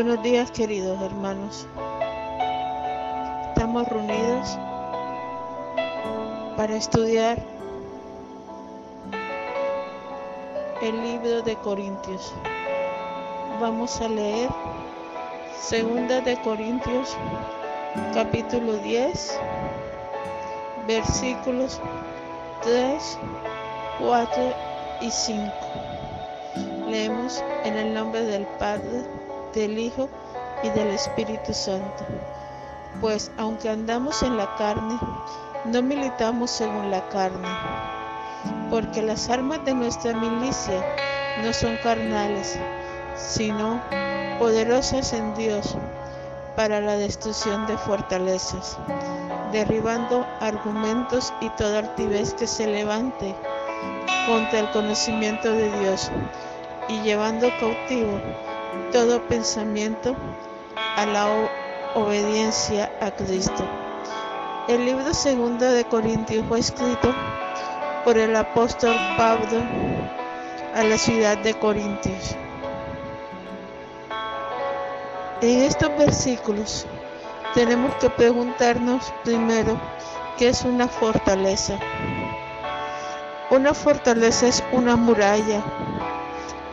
Buenos días queridos hermanos. Estamos reunidos para estudiar el libro de Corintios. Vamos a leer Segunda de Corintios capítulo 10 versículos 3, 4 y 5. Leemos en el nombre del Padre, del Hijo y del Espíritu Santo. Pues aunque andamos en la carne, no militamos según la carne, porque las armas de nuestra milicia no son carnales, sino poderosas en Dios para la destrucción de fortalezas, derribando argumentos y toda altivez que se levante contra el conocimiento de Dios y llevando cautivo todo pensamiento a la obediencia a Cristo. El libro segundo de Corintios fue escrito por el apóstol Pablo a la ciudad de Corintios. En estos versículos tenemos que preguntarnos primero qué es una fortaleza. Una fortaleza es una muralla,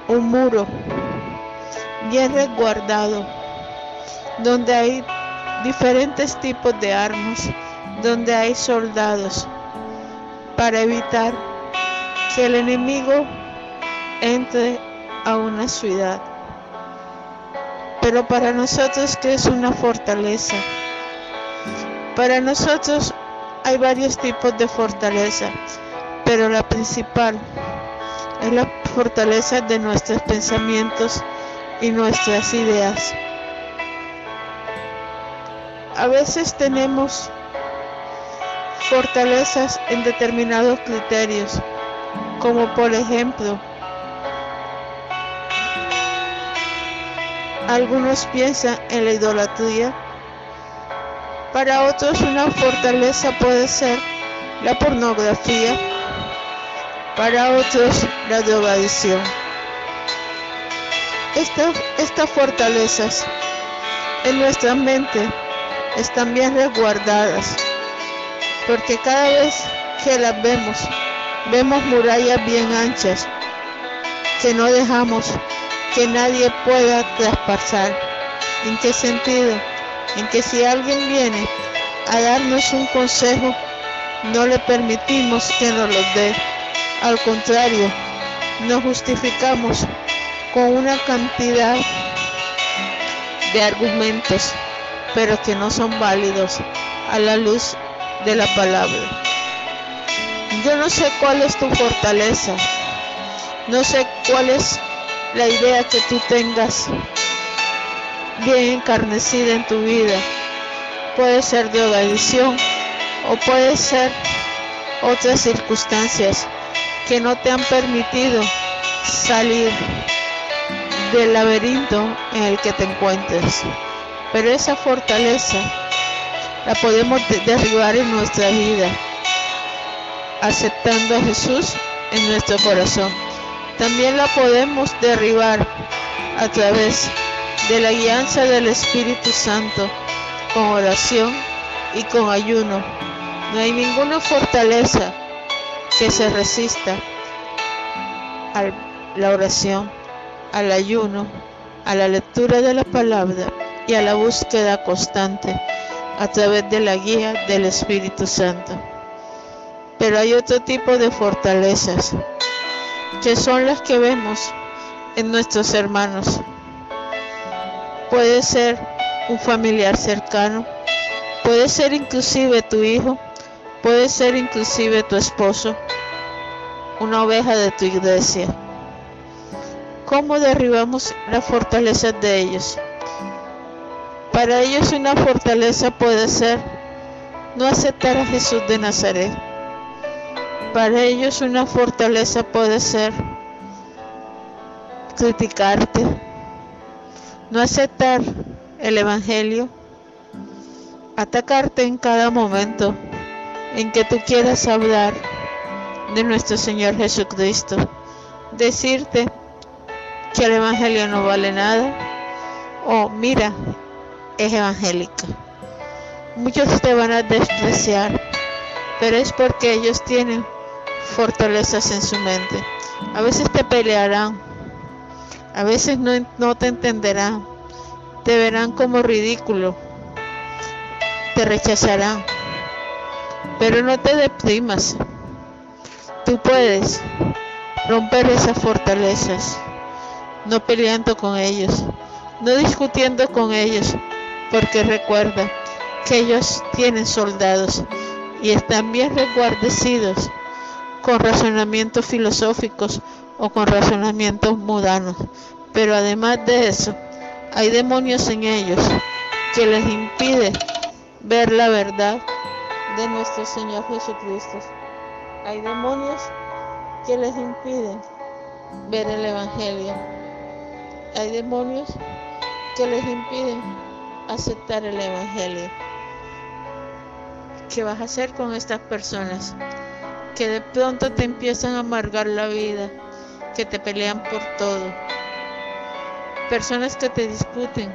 un muro bien resguardado, donde hay diferentes tipos de armas, donde hay soldados, para evitar que el enemigo entre a una ciudad. Pero para nosotros, ¿qué es una fortaleza? Para nosotros hay varios tipos de fortaleza, pero la principal es la fortaleza de nuestros pensamientos y nuestras ideas. A veces tenemos fortalezas en determinados criterios, como por ejemplo, algunos piensan en la idolatría, para otros una fortaleza puede ser la pornografía, para otros la drogadicción. Estas fortalezas en nuestra mente están bien resguardadas, porque cada vez que las vemos, vemos murallas bien anchas que no dejamos que nadie pueda traspasar. ¿En qué sentido? En que si alguien viene a darnos un consejo, no le permitimos que nos lo dé. Al contrario, nos justificamos con una cantidad de argumentos, pero que no son válidos a la luz de la palabra. Yo no sé cuál es tu fortaleza, no sé cuál es la idea que tú tengas bien encarnecida en tu vida. Puede ser de drogadicción o puede ser otras circunstancias que no te han permitido salir del laberinto en el que te encuentres. Pero esa fortaleza la podemos derribar en nuestra vida, aceptando a Jesús en nuestro corazón. También la podemos derribar a través de la guianza del Espíritu Santo, con oración y con ayuno. No hay ninguna fortaleza que se resista a la oración, al ayuno, a la lectura de la palabra y a la búsqueda constante a través de la guía del Espíritu Santo. Pero hay otro tipo de fortalezas que son las que vemos en nuestros hermanos. Puede ser un familiar cercano, puede ser inclusive tu hijo, puede ser inclusive tu esposo, una oveja de tu iglesia. ¿Cómo derribamos la fortaleza de ellos? Para ellos una fortaleza puede ser no aceptar a Jesús de Nazaret para ellos una fortaleza puede ser criticarte, no aceptar el Evangelio, atacarte en cada momento en que tú quieras hablar de nuestro Señor Jesucristo, decirte que el Evangelio no vale nada oh, mira, es evangélica. Muchos te van a despreciar, pero es porque ellos tienen fortalezas en su mente. A veces te pelearán, a veces no, no te entenderán, te verán como ridículo, te rechazarán, pero no te deprimas. Tú puedes romper esas fortalezas, no peleando con ellos, no discutiendo con ellos, porque recuerda que ellos tienen soldados y están bien reguardecidos con razonamientos filosóficos o con razonamientos mudanos. Pero además de eso, hay demonios en ellos que les impide ver la verdad de nuestro Señor Jesucristo. Hay demonios que les impiden ver el Evangelio. Hay demonios que les impiden aceptar el Evangelio. ¿Qué vas a hacer con estas personas que de pronto te empiezan a amargar la vida, que te pelean por todo? Personas que te discuten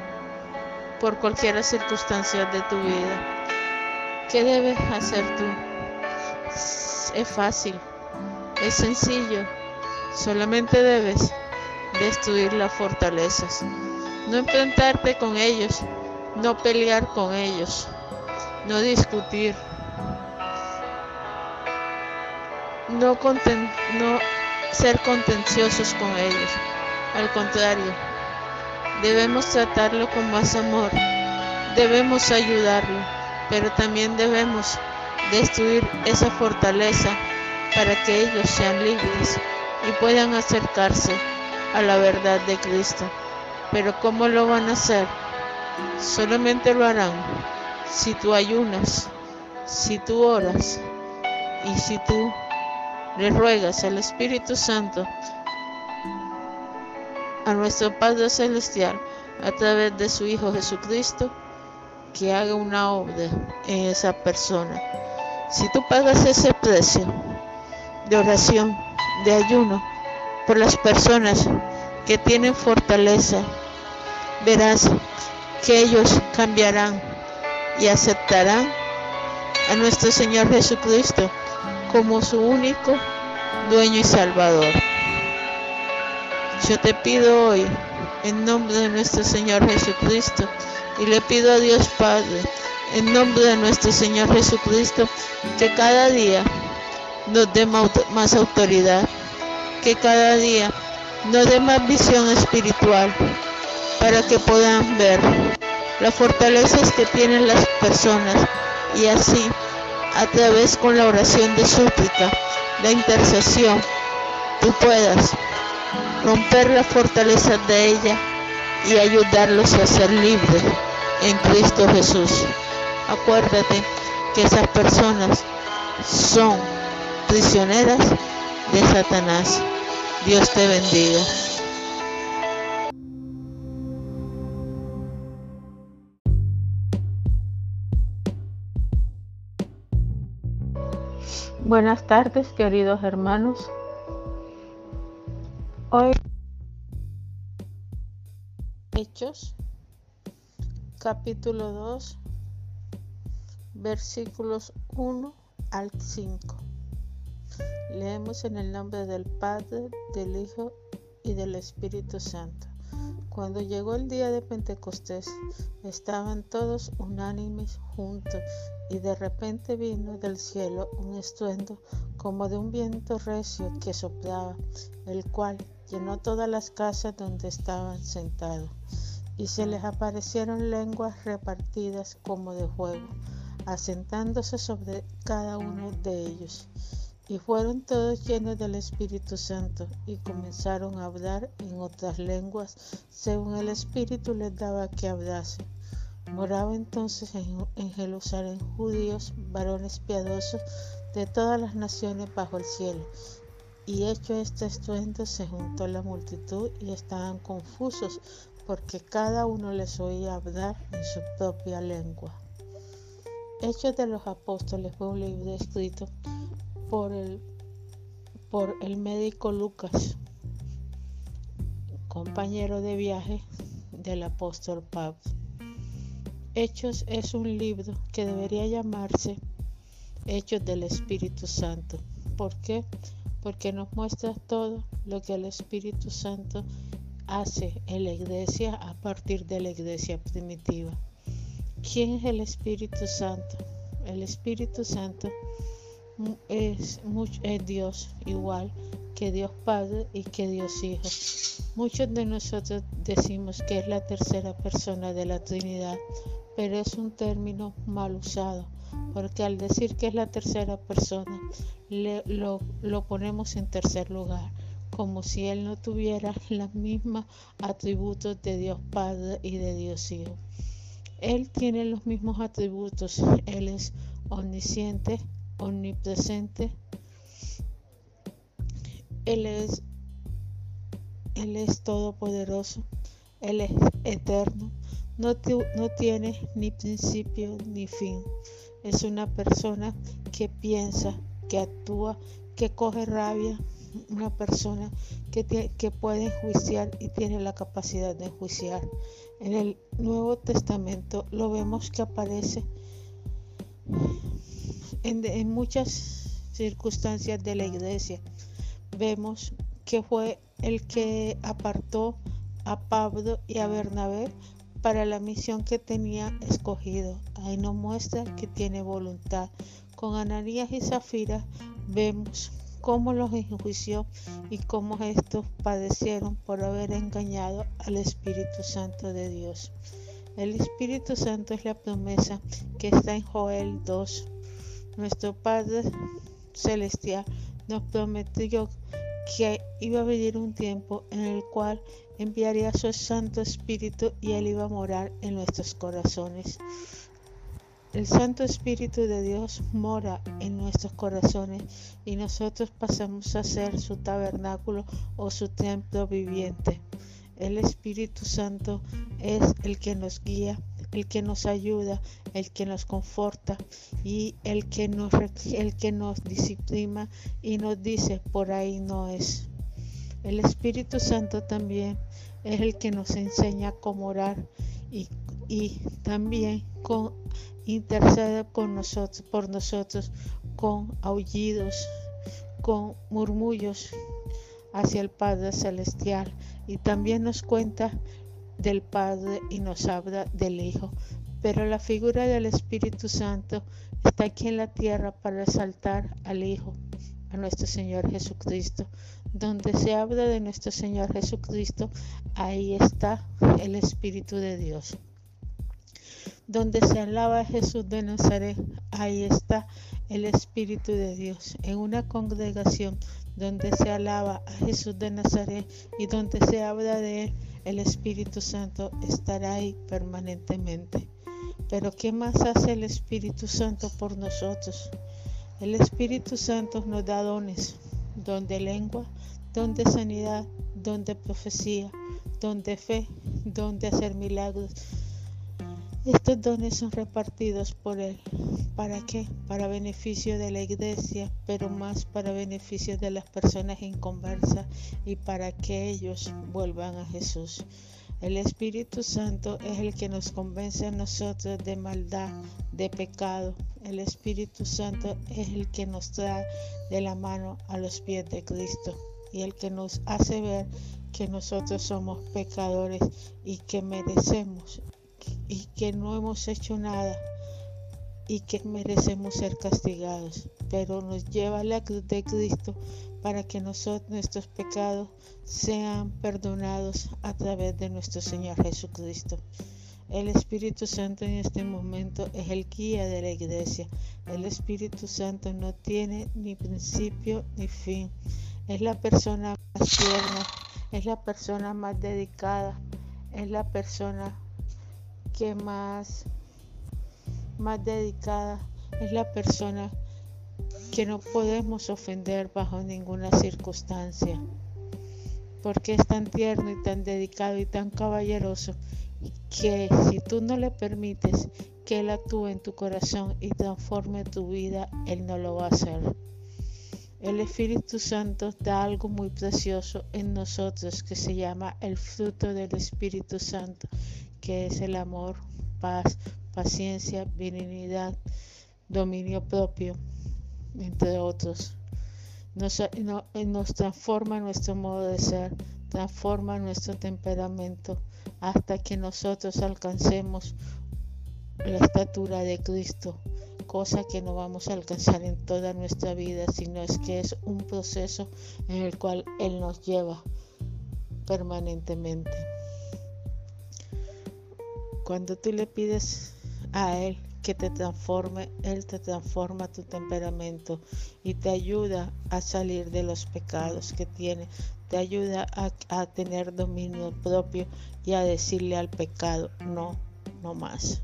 por cualquier circunstancia de tu vida. ¿Qué debes hacer tú? Es fácil, es sencillo. Solamente debes destruir las fortalezas. No enfrentarte con ellos, no pelear con ellos, no discutir, no, ser contenciosos con ellos. Al contrario, debemos tratarlo con más amor, debemos ayudarlo, pero también debemos destruir esa fortaleza para que ellos sean libres y puedan acercarse a la verdad de Cristo. Pero ¿cómo lo van a hacer? Solamente lo harán si tú ayunas, si tú oras y si tú le ruegas al Espíritu Santo, a nuestro Padre Celestial, a través de su Hijo Jesucristo, que haga una obra en esa persona. Si tú pagas ese precio de oración, de ayuno, por las personas que tienen fortaleza, verás que ellos cambiarán y aceptarán a nuestro Señor Jesucristo como su único dueño y salvador. Yo te pido hoy, en nombre de nuestro Señor Jesucristo, y le pido a Dios Padre, en nombre de nuestro Señor Jesucristo, que cada día nos dé más autoridad, que cada día nos dé más visión espiritual, para que puedan ver las fortalezas que tienen las personas y así, a través con la oración de súplica, la intercesión, tú puedas romper las fortalezas de ella y ayudarlos a ser libres en Cristo Jesús. Acuérdate que esas personas son prisioneras de Satanás. Dios te bendiga. Buenas tardes, queridos hermanos. Hoy Hechos capítulo 2 versículos 1 al 5. Leemos en el nombre del Padre, del Hijo y del Espíritu Santo. Cuando llegó el día de Pentecostés, estaban todos unánimes juntos y de repente vino del cielo un estruendo como de un viento recio que soplaba, el cual llenó todas las casas donde estaban sentados y se les aparecieron lenguas repartidas como de fuego, asentándose sobre cada uno de ellos. Y fueron todos llenos del Espíritu Santo y comenzaron a hablar en otras lenguas según el Espíritu les daba que hablasen. Moraba entonces en, en Jerusalén judíos, varones piadosos de todas las naciones bajo el cielo. Y hecho este estruendo se juntó la multitud y estaban confusos porque cada uno les oía hablar en su propia lengua. Hechos de los Apóstoles fue un libro escrito por el, por el médico Lucas, compañero de viaje del apóstol Pablo. Hechos es un libro que debería llamarse Hechos del Espíritu Santo. ¿Por qué? Porque nos muestra todo lo que el Espíritu Santo hace en la iglesia a partir de la iglesia primitiva. ¿Quién es el Espíritu Santo? El Espíritu Santo es, Dios igual que Dios Padre y que Dios Hijo. Muchos de nosotros decimos que es la tercera persona de la Trinidad, pero es un término mal usado, porque al decir que es la tercera persona, lo, lo ponemos en tercer lugar, como si Él no tuviera los mismos atributos de Dios Padre y de Dios Hijo. Él tiene los mismos atributos, Él es omnisciente, omnipresente, Él es, Él es todopoderoso, Él es eterno, no, no tiene ni principio ni fin. Es una persona que piensa, que actúa, que coge rabia, una persona que, que puede enjuiciar y tiene la capacidad de enjuiciar. En el Nuevo Testamento lo vemos que aparece en, muchas circunstancias de la iglesia. Vemos que fue el que apartó a Pablo y a Bernabé para la misión que tenía escogido. Ahí nos muestra que tiene voluntad. Con Ananías y Zafira vemos cómo los enjuició y cómo estos padecieron por haber engañado al Espíritu Santo de Dios. El Espíritu Santo es la promesa que está en Joel 2, nuestro Padre Celestial nos prometió que iba a venir un tiempo en el cual enviaría su Santo Espíritu y Él iba a morar en nuestros corazones. El Santo Espíritu de Dios mora en nuestros corazones y nosotros pasamos a ser su tabernáculo o su templo viviente. El Espíritu Santo es el que nos guía, el que nos ayuda, el que nos conforta y el que nos, el que nos disciplina y nos dice por ahí no es. El Espíritu Santo también es el que nos enseña cómo orar y, también con, intercede con nosotros, por nosotros con aullidos, con murmullos hacia el Padre Celestial y también nos cuenta del Padre y nos habla del Hijo. Pero la figura del Espíritu Santo está aquí en la tierra para exaltar al Hijo, a nuestro Señor Jesucristo. Donde se habla de nuestro Señor Jesucristo, ahí está el Espíritu de Dios. Donde se alaba a Jesús de Nazaret, ahí está el Espíritu de Dios. En una congregación donde se alaba a Jesús de Nazaret y donde se habla de él, el Espíritu Santo estará ahí permanentemente. Pero ¿qué más hace el Espíritu Santo por nosotros? El Espíritu Santo nos da dones, don de lengua, don de sanidad, don de profecía, don de fe, don de hacer milagros. Estos dones son repartidos por Él. ¿Para qué? Para beneficio de la iglesia, pero más para beneficio de las personas inconversas y para que ellos vuelvan a Jesús. El Espíritu Santo es el que nos convence a nosotros de maldad, de pecado. El Espíritu Santo es el que nos trae de la mano a los pies de Cristo y el que nos hace ver que nosotros somos pecadores y que merecemos y que no hemos hecho nada y que merecemos ser castigados, pero nos lleva a la cruz de Cristo para que nosotros, nuestros pecados sean perdonados a través de nuestro Señor Jesucristo. El Espíritu Santo en este momento es el guía de la iglesia. El Espíritu Santo no tiene ni principio ni fin. Es la persona más tierna, es la persona más dedicada, es la persona que más, más dedicada es la persona que no podemos ofender bajo ninguna circunstancia, porque es tan tierno y tan dedicado y tan caballeroso que si tú no le permites que Él actúe en tu corazón y transforme tu vida, Él no lo va a hacer. El Espíritu Santo da algo muy precioso en nosotros que se llama el fruto del Espíritu Santo, que es el amor, paz, paciencia, benignidad, dominio propio, entre otros. Nos, nos transforma nuestro modo de ser, transforma nuestro temperamento hasta que nosotros alcancemos la estatura de Cristo, cosa que no vamos a alcanzar en toda nuestra vida, sino es que es un proceso en el cual Él nos lleva permanentemente. Cuando tú le pides a Él que te transforme, Él te transforma tu temperamento y te ayuda a salir de los pecados que tiene, te ayuda a, tener dominio propio y a decirle al pecado, no, no más.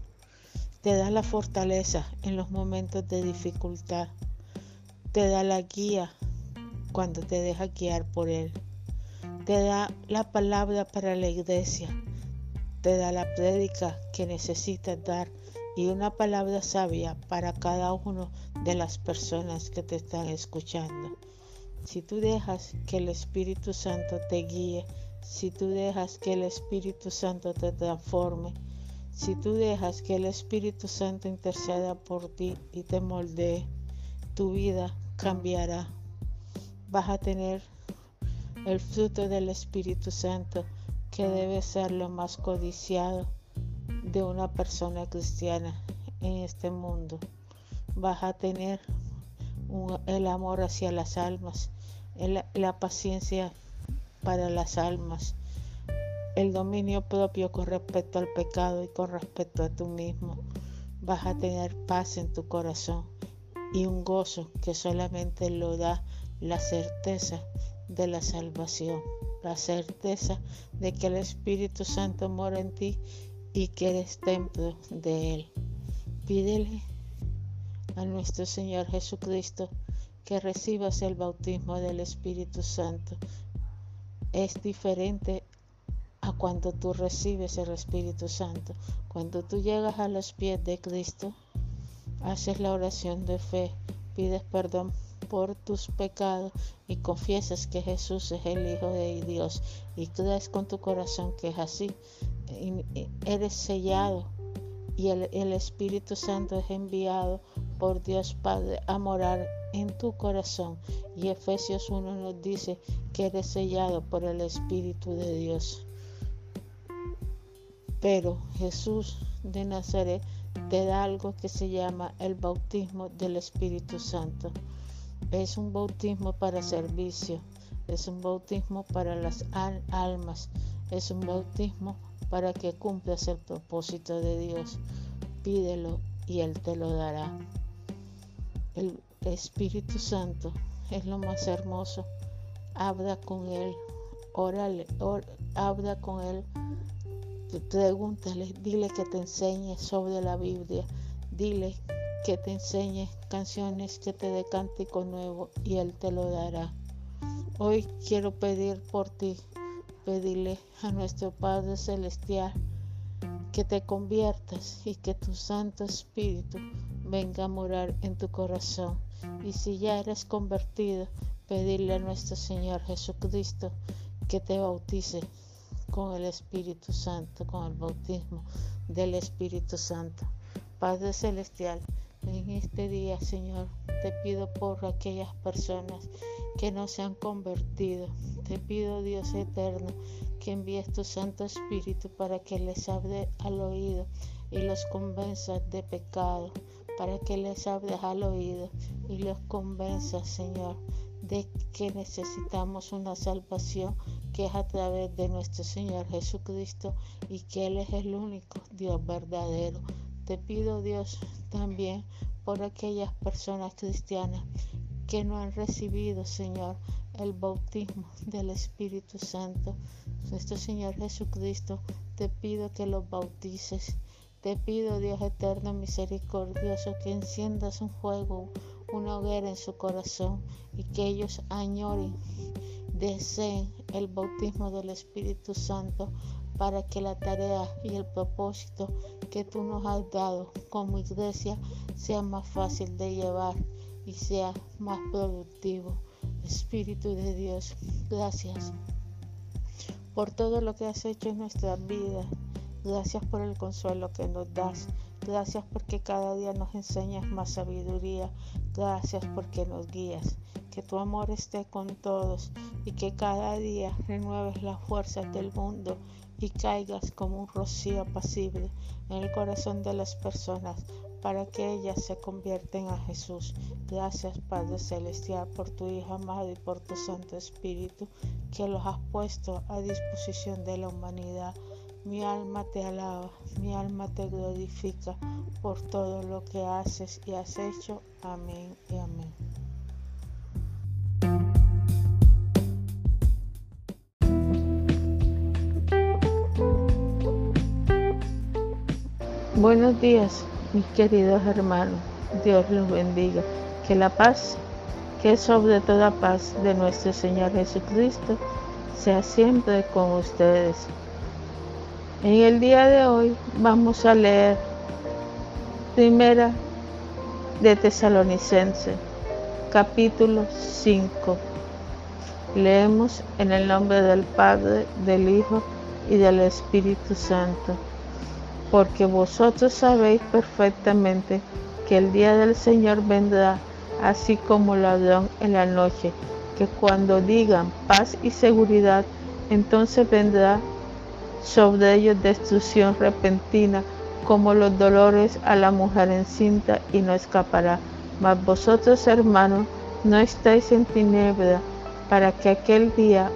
Te da la fortaleza en los momentos de dificultad, te da la guía cuando te deja guiar por Él, te da la palabra para la iglesia, te da la prédica que necesitas dar y una palabra sabia para cada uno de las personas que te están escuchando. Si tú dejas que el Espíritu Santo te guíe, si tú dejas que el Espíritu Santo te transforme, si tú dejas que el Espíritu Santo interceda por ti y te moldee, tu vida cambiará. Vas a tener el fruto del Espíritu Santo que debe ser lo más codiciado de una persona cristiana en este mundo. Vas a tener el amor hacia las almas, la paciencia para las almas, el dominio propio con respecto al pecado y con respecto a tú mismo. Vas a tener paz en tu corazón y un gozo que solamente lo da la certeza de la salvación, la certeza de que el Espíritu Santo mora en ti y que eres templo de Él. Pídele a nuestro Señor Jesucristo que recibas el bautismo del Espíritu Santo. Es diferente cuando tú recibes el Espíritu Santo. Cuando tú llegas a los pies de Cristo, haces la oración de fe, pides perdón por tus pecados y confiesas que Jesús es el Hijo de Dios y crees con tu corazón que es así, eres sellado y el, Espíritu Santo es enviado por Dios Padre a morar en tu corazón. Y Efesios 1 nos dice que eres sellado por el Espíritu de Dios. Pero Jesús de Nazaret te da algo que se llama el bautismo del Espíritu Santo. Es un bautismo para servicio, es un bautismo para las almas, es un bautismo para que cumplas el propósito de Dios. Pídelo y Él te lo dará. El Espíritu Santo es lo más hermoso. Habla con Él, órale, habla con Él. Pregúntale, dile que te enseñe sobre la Biblia. Dile que te enseñe canciones que te dé cántico nuevo y Él te lo dará. Hoy quiero pedir por ti pedirle a nuestro Padre Celestial que te conviertas y que tu Santo Espíritu venga a morar en tu corazón. Y si ya eres convertido, pedirle a nuestro Señor Jesucristo que te bautice con el Espíritu Santo, con el bautismo del Espíritu Santo. Padre Celestial, en este día, Señor, te pido por aquellas personas que no se han convertido. Te pido, Dios eterno, que envíes tu Santo Espíritu para que les hable al oído y los convenzas de pecado, para que les hables al oído y los convenzas, Señor, de que necesitamos una salvación que es a través de nuestro Señor Jesucristo y que Él es el único Dios verdadero. Te pido Dios también por aquellas personas cristianas que no han recibido, Señor, el bautismo del Espíritu Santo. Nuestro Señor Jesucristo, te pido que los bautices. Te pido, Dios eterno, misericordioso, que enciendas un fuego, una hoguera en su corazón y que ellos añoren, deseen el bautismo del Espíritu Santo para que la tarea y el propósito que tú nos has dado como iglesia sea más fácil de llevar y sea más productivo. Espíritu de Dios, gracias por todo lo que has hecho en nuestra vida. Gracias por el consuelo que nos das. Gracias porque cada día nos enseñas más sabiduría. Gracias porque nos guías. Que tu amor esté con todos y que cada día renueves las fuerzas del mundo y caigas como un rocío apacible en el corazón de las personas para que ellas se convierten a Jesús. Gracias Padre Celestial por tu Hijo amado y por tu Santo Espíritu que los has puesto a disposición de la humanidad. Mi alma te alaba, mi alma te glorifica por todo lo que haces y has hecho. Amén y amén. Buenos días, mis queridos hermanos. Dios los bendiga. Que la paz, que es sobre toda paz de nuestro Señor Jesucristo, sea siempre con ustedes. En el día de hoy vamos a leer Primera de Tesalonicense, capítulo 5. Leemos en el nombre del Padre, del Hijo y del Espíritu Santo porque vosotros sabéis perfectamente que el día del Señor vendrá así como ladrón en la noche, que cuando digan paz y seguridad, entonces vendrá sobre ellos destrucción repentina, como los dolores a la mujer encinta, y no escapará. Mas vosotros, hermanos, no estáis en tiniebla, para que aquel día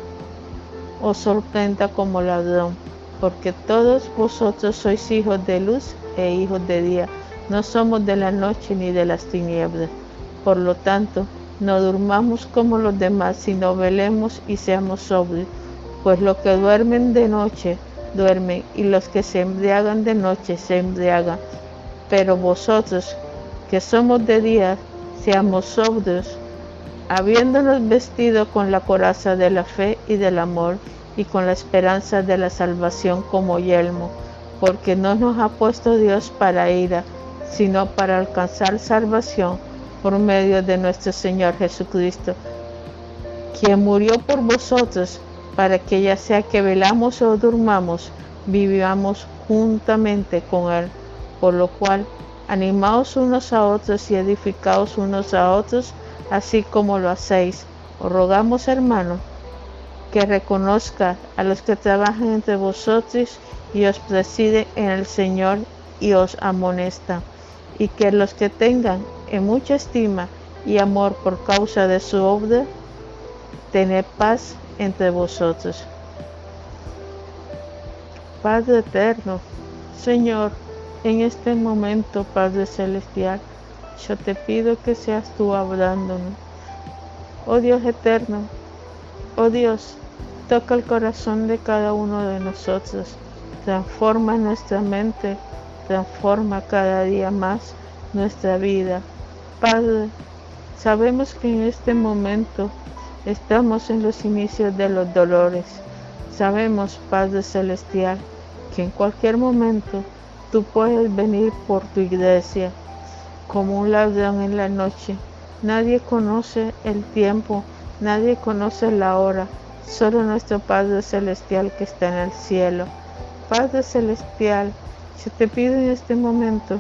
os sorprenda como ladrón porque todos vosotros sois hijos de luz e hijos de día, no somos de la noche ni de las tinieblas. Por lo tanto, no durmamos como los demás, sino velemos y seamos sobrios, pues los que duermen de noche duermen, y los que se embriagan de noche se embriagan. Pero vosotros, que somos de día, seamos sobrios, habiéndonos vestido con la coraza de la fe y del amor, y con la esperanza de la salvación como yelmo, porque no nos ha puesto Dios para ira, sino para alcanzar salvación por medio de nuestro Señor Jesucristo, quien murió por vosotros, para que ya sea que velamos o durmamos, vivamos juntamente con Él, por lo cual animaos unos a otros y edificaos unos a otros, así como lo hacéis. Os rogamos, hermanos, que reconozca a los que trabajan entre vosotros y os preside en el Señor y os amonesta, y que los que tengan en mucha estima y amor por causa de su obra, tened paz entre vosotros. Padre eterno, Señor, en este momento, Padre celestial, yo te pido que seas tú hablándonos. Oh Dios eterno, oh Dios, Toca el corazón de cada uno de nosotros. Transforma nuestra mente. Transforma cada día más nuestra vida. Padre, sabemos que en este momento estamos en los inicios de los dolores. Sabemos, Padre Celestial, que en cualquier momento tú puedes venir por tu iglesia como un ladrón en la noche. Nadie conoce el tiempo, nadie conoce la hora, solo nuestro Padre Celestial que está en el cielo. Padre Celestial, yo te pido en este momento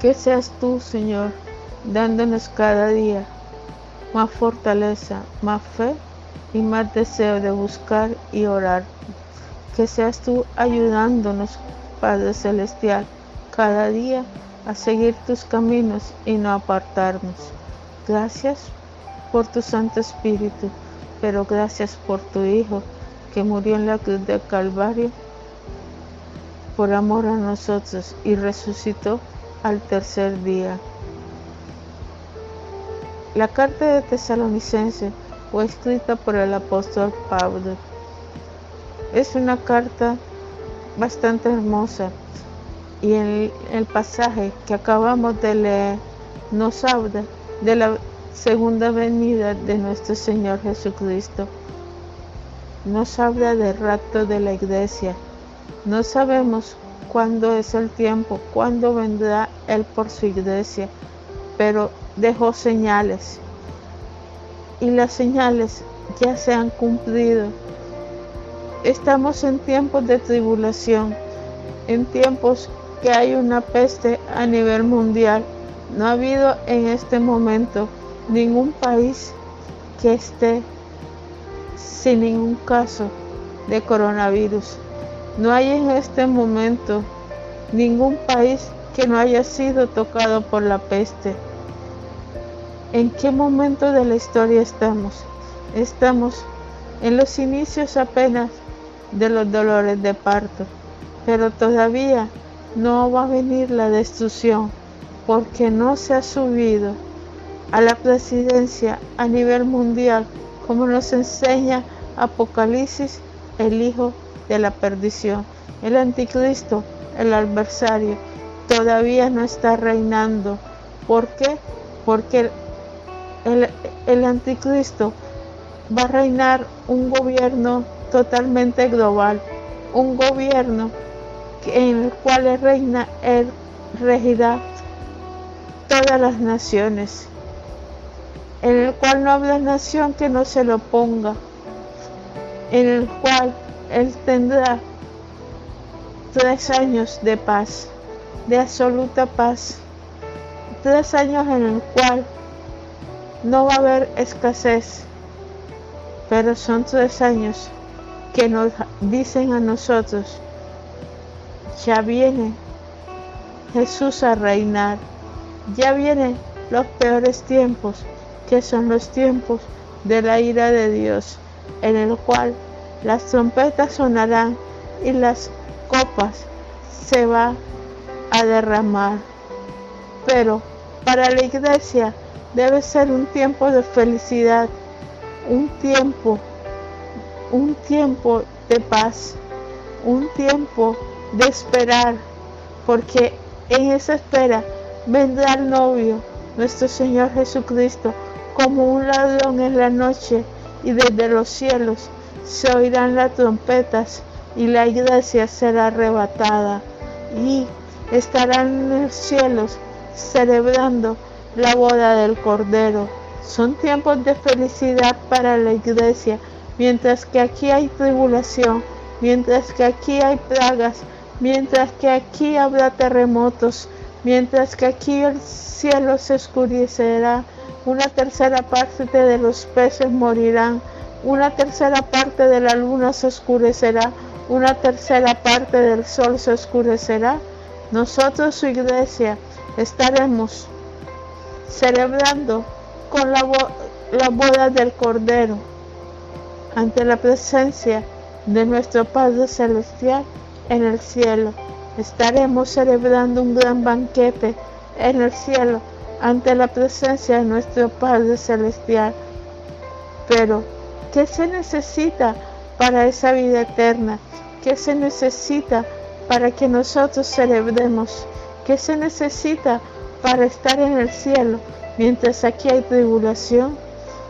que seas tú, Señor, dándonos cada día más fortaleza, más fe y más deseo de buscar y orar. Que seas tú ayudándonos, Padre Celestial, cada día a seguir tus caminos y no apartarnos. Gracias por tu Santo Espíritu pero gracias por tu Hijo que murió en la cruz del Calvario por amor a nosotros y resucitó al tercer día. La carta de Tesalonicense fue escrita por el apóstol Pablo. Es una carta bastante hermosa y en el pasaje que acabamos de leer nos habla de la segunda venida de nuestro Señor Jesucristo. Nos habla del rapto de la iglesia. No sabemos cuándo es el tiempo, cuándo vendrá Él por su iglesia, pero dejó señales. y las señales ya se han cumplido. Estamos en tiempos de tribulación, en tiempos que hay una peste a nivel mundial. No ha habido en este momento ningún país que esté sin ningún caso de coronavirus. No hay en este momento ningún país que no haya sido tocado por la peste. ¿En qué momento de la historia estamos? Estamos en los inicios apenas de los dolores de parto, pero todavía no va a venir la destrucción porque no se ha subido a la presidencia a nivel mundial como nos enseña Apocalipsis, el Hijo de la perdición. El anticristo, el adversario, todavía no está reinando. ¿Por qué? Porque el, anticristo va a reinar un gobierno totalmente global, un gobierno en el cual reina, él regirá todas las naciones, en el cual no habrá nación que no se lo ponga, en el cual él tendrá tres años de paz, de absoluta paz, tres años en el cual no va a haber escasez, pero son tres años que nos dicen a nosotros, ya viene Jesús a reinar, ya vienen los peores tiempos, que son los tiempos de la ira de Dios, en el cual las trompetas sonarán y las copas se va a derramar. Pero para la iglesia debe ser un tiempo de felicidad, un tiempo un tiempo de paz, un tiempo de esperar, porque en esa espera vendrá el novio, nuestro Señor Jesucristo, como un ladrón en la noche, y desde los cielos se oirán las trompetas, y la iglesia será arrebatada, y estarán en los cielos celebrando la boda del Cordero. Son tiempos de felicidad para la iglesia mientras que aquí hay tribulación, mientras que aquí hay plagas, mientras que aquí habrá terremotos, mientras que aquí el cielo se oscurecerá, una tercera parte de los peces morirán, una tercera parte de la luna se oscurecerá, una tercera parte del sol se oscurecerá. Nosotros, su iglesia, estaremos celebrando con la, la boda del Cordero ante la presencia de nuestro Padre Celestial en el cielo. Estaremos celebrando un gran banquete en el cielo ante la presencia de nuestro Padre Celestial. Pero, ¿qué se necesita para esa vida eterna? ¿Qué se necesita para que nosotros celebremos? ¿Qué se necesita para estar en el cielo mientras aquí hay tribulación?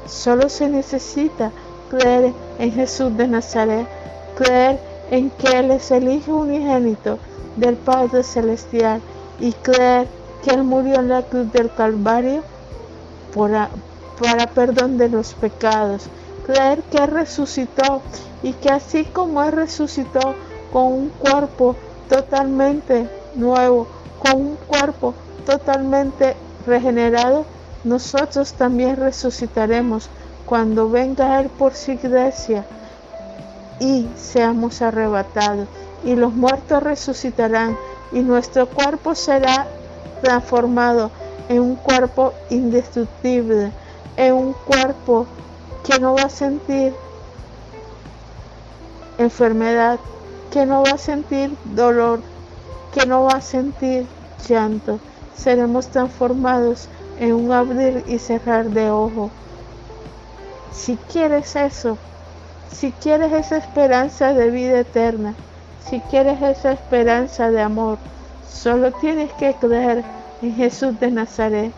Solo se necesita creer en Jesús de Nazaret, creer en que Él es el Hijo unigénito del Padre Celestial y creer que Él murió en la cruz del Calvario para perdón de los pecados, creer que Él resucitó y que así como Él resucitó con un cuerpo totalmente nuevo, con un cuerpo totalmente regenerado, nosotros también resucitaremos cuando venga Él por su iglesia y seamos arrebatados. Y los muertos resucitarán y nuestro cuerpo será transformado en un cuerpo indestructible, en un cuerpo que no va a sentir enfermedad, que no va a sentir dolor, que no va a sentir llanto. Seremos transformados en un abrir y cerrar de ojos si quieres eso, si quieres esa esperanza de vida eterna, si quieres esa esperanza de amor, solo tienes que creer en Jesús de Nazaret.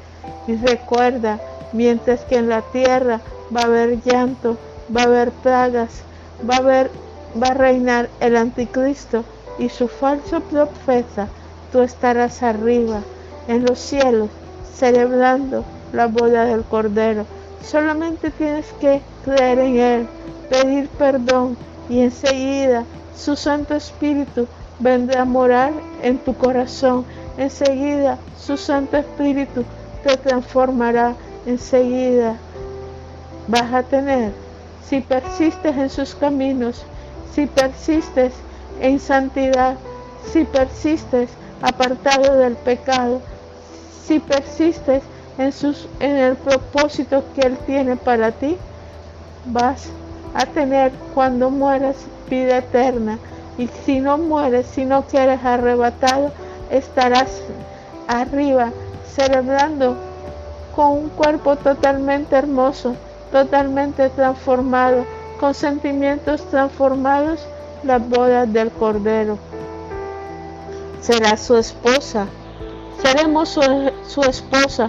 Y recuerda, mientras que en la tierra va a haber llanto, va a haber plagas, va a reinar el anticristo y su falso profeta, tú estarás arriba en los cielos celebrando la boda del Cordero Solamente tienes que creer en Él, pedir perdón y enseguida su Santo Espíritu vendrá a morar en tu corazón. Enseguida su Santo Espíritu te transformará. Enseguida vas a tener, si persistes en sus caminos, si persistes en santidad, si persistes apartado del pecado, si persistes en, sus, en el propósito que Él tiene para ti, vas a tener cuando mueras vida eterna. Y si no mueres, si no quieres arrebatado, estarás arriba celebrando con un cuerpo totalmente hermoso, totalmente transformado, con sentimientos transformados, las bodas del Cordero. Será su esposa, seremos su, su esposa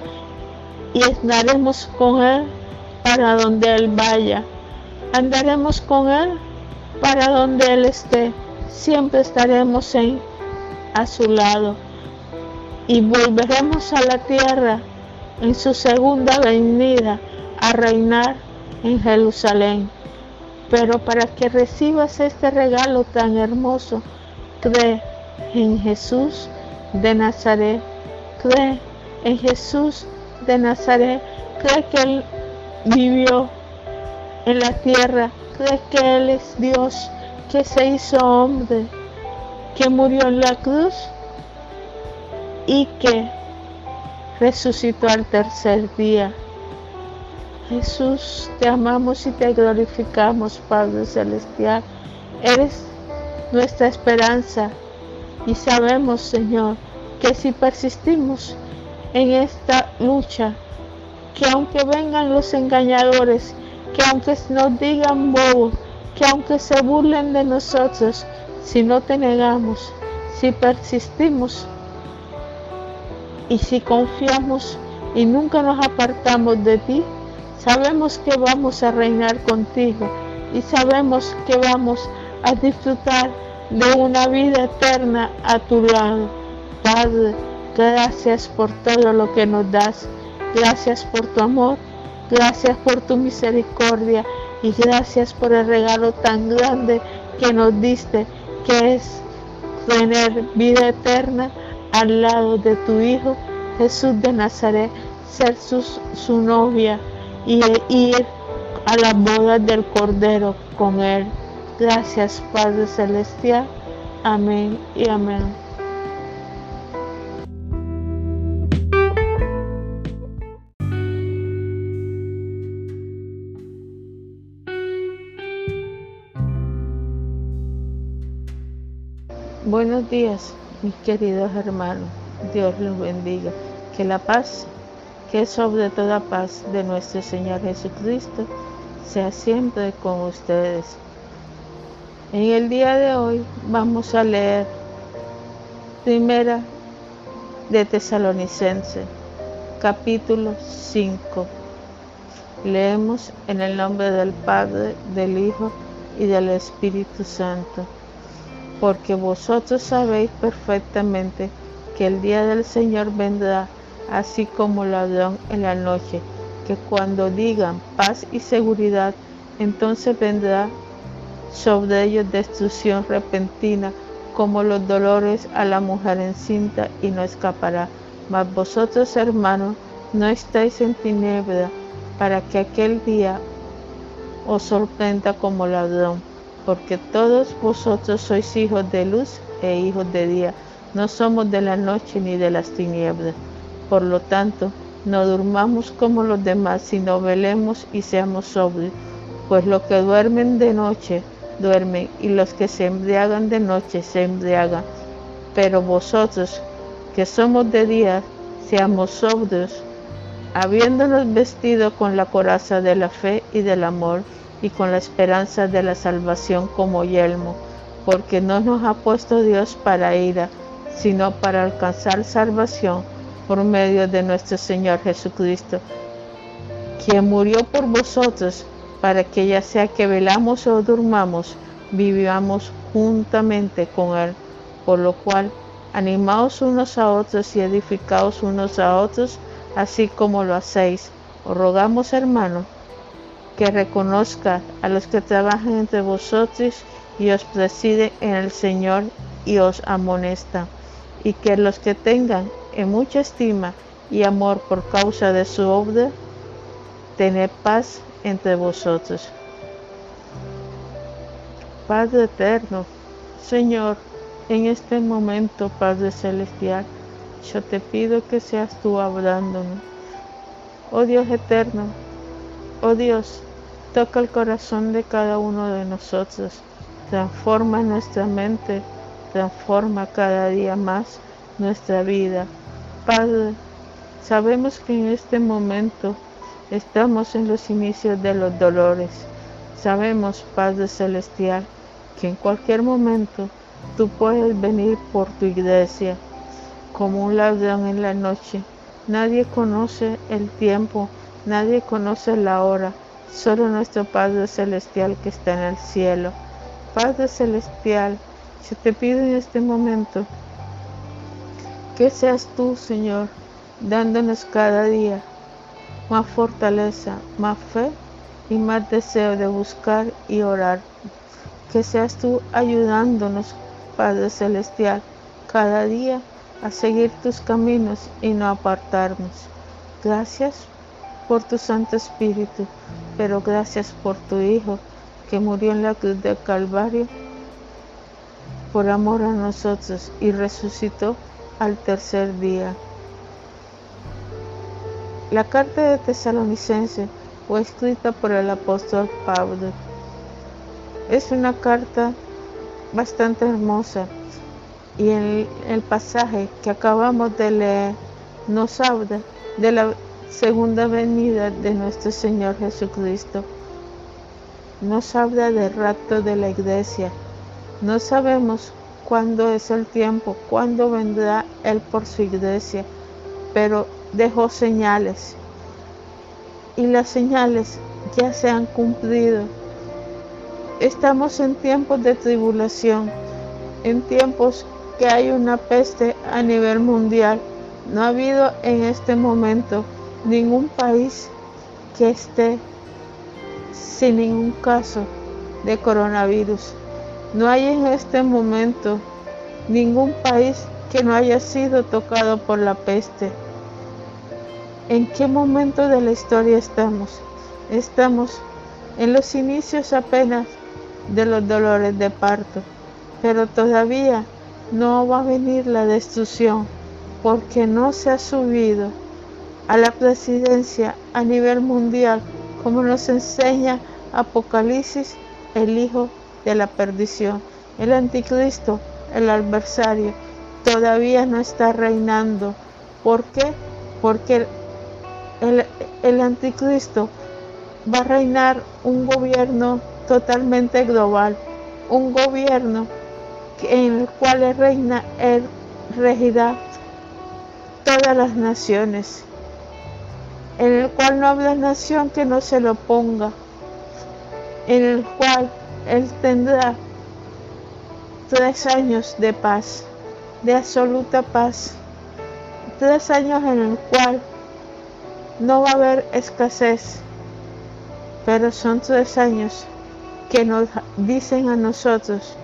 y estaremos con Él para donde Él vaya. Andaremos con Él para donde Él esté. Siempre estaremos a su lado. Y volveremos a la tierra en su segunda venida a reinar en Jerusalén. Pero para que recibas este regalo tan hermoso, cree en Jesús de Nazaret. Cree en Jesús de Nazaret. Cree que Él vivió en la tierra. Cree que Él es Dios, que se hizo hombre, que murió en la cruz y que resucitó al tercer día. Jesús, te amamos y te glorificamos, Padre Celestial. Eres nuestra esperanza y sabemos, Señor, que si persistimos en esta lucha, que aunque vengan los engañadores, que aunque nos digan bobos, que aunque se burlen de nosotros, si no te negamos, si persistimos y si confiamos y nunca nos apartamos de ti, sabemos que vamos a reinar contigo y sabemos que vamos a disfrutar de una vida eterna a tu lado. Padre, gracias por todo lo que nos das. Gracias por tu amor. Gracias por tu misericordia. Y gracias por el regalo tan grande que nos diste, que es tener vida eterna al lado de tu Hijo Jesús de Nazaret, ser su, su novia y ir a la boda del Cordero con Él. Gracias Padre Celestial. Amén y amén. Buenos días, mis queridos hermanos. Dios los bendiga. Que la paz, que es sobre toda paz de nuestro Señor Jesucristo, sea siempre con ustedes. En el día de hoy vamos a leer Primera de Tesalonicense, capítulo 5. Leemos en el nombre del Padre, del Hijo y del Espíritu Santo, porque vosotros sabéis perfectamente que el día del Señor vendrá así como ladrón en la noche, que cuando digan paz y seguridad, entonces vendrá sobre ellos destrucción repentina, como los dolores a la mujer encinta, y no escapará. Mas vosotros, hermanos, no estáis en tiniebla, para que aquel día os sorprenda como ladrón, porque todos vosotros sois hijos de luz e hijos de día no somos de la noche ni de las tinieblas. Por lo tanto, no durmamos como los demás, sino velemos y seamos sobrios. Pues los que duermen de noche, duermen, y los que se embriagan de noche, se embriagan. Pero vosotros, que somos de día, seamos sobrios, habiéndonos vestido con la coraza de la fe y del amor, y con la esperanza de la salvación como yelmo, porque no nos ha puesto Dios para ira, sino para alcanzar salvación por medio de nuestro Señor Jesucristo, quien murió por vosotros, para que ya sea que velamos o durmamos, vivamos juntamente con Él, por lo cual animaos unos a otros y edificaos unos a otros, así como lo hacéis, rogamos, hermano, que reconozca a los que trabajan entre vosotros y os presiden en el Señor y os amonesta, y que los que tengan en mucha estima y amor por causa de su obra, tened paz entre vosotros. Padre eterno, Señor, en este momento, Padre Celestial, yo te pido que seas tú hablándonos. Oh Dios eterno, oh Dios, toca el corazón de cada uno de nosotros, transforma nuestra mente, transforma cada día más nuestra vida. Padre, sabemos que en este momento estamos en los inicios de los dolores. Sabemos, Padre Celestial, que en cualquier momento tú puedes venir por tu iglesia como un ladrón en la noche. Nadie conoce el tiempo, nadie conoce la hora, solo nuestro Padre Celestial que está en el cielo. Padre Celestial, yo te pido en este momento que seas tú, Señor, dándonos cada día más fortaleza, más fe y más deseo de buscar y orar. Que seas tú ayudándonos, Padre Celestial, cada día a seguir tus caminos y no apartarnos. Gracias por tu Santo Espíritu, pero gracias por tu Hijo que murió en la cruz del Calvario por amor a nosotros y resucitó al tercer día. La carta de Tesalonicense fue escrita por el apóstol Pablo. Es una carta bastante hermosa y en el pasaje que acabamos de leer nos habla de la segunda venida de nuestro Señor Jesucristo. Nos habla del rapto de la iglesia. No sabemos cuándo es el tiempo, cuándo vendrá Él por su iglesia, pero dejó señales. Y las señales ya se han cumplido. Estamos en tiempos de tribulación, en tiempos que hay una peste a nivel mundial. No ha habido en este momento ningún país que esté sin ningún caso de coronavirus. No hay en este momento ningún país que no haya sido tocado por la peste. ¿En qué momento de la historia estamos? Estamos en los inicios apenas de los dolores de parto, pero todavía no va a venir la destrucción porque no se ha subido a la presidencia a nivel mundial como nos enseña Apocalipsis, el hijo de la perdición. El anticristo, el adversario, todavía no está reinando. ¿Por qué? Porque el, anticristo va a reinar un gobierno totalmente global, un gobierno en el cual reina, Él regirá todas las naciones, en el cual no habrá nación que no se lo ponga, en el cual Él tendrá tres años de paz, de absoluta paz, tres años en el cual no va a haber escasez, pero son tres años que nos dicen a nosotros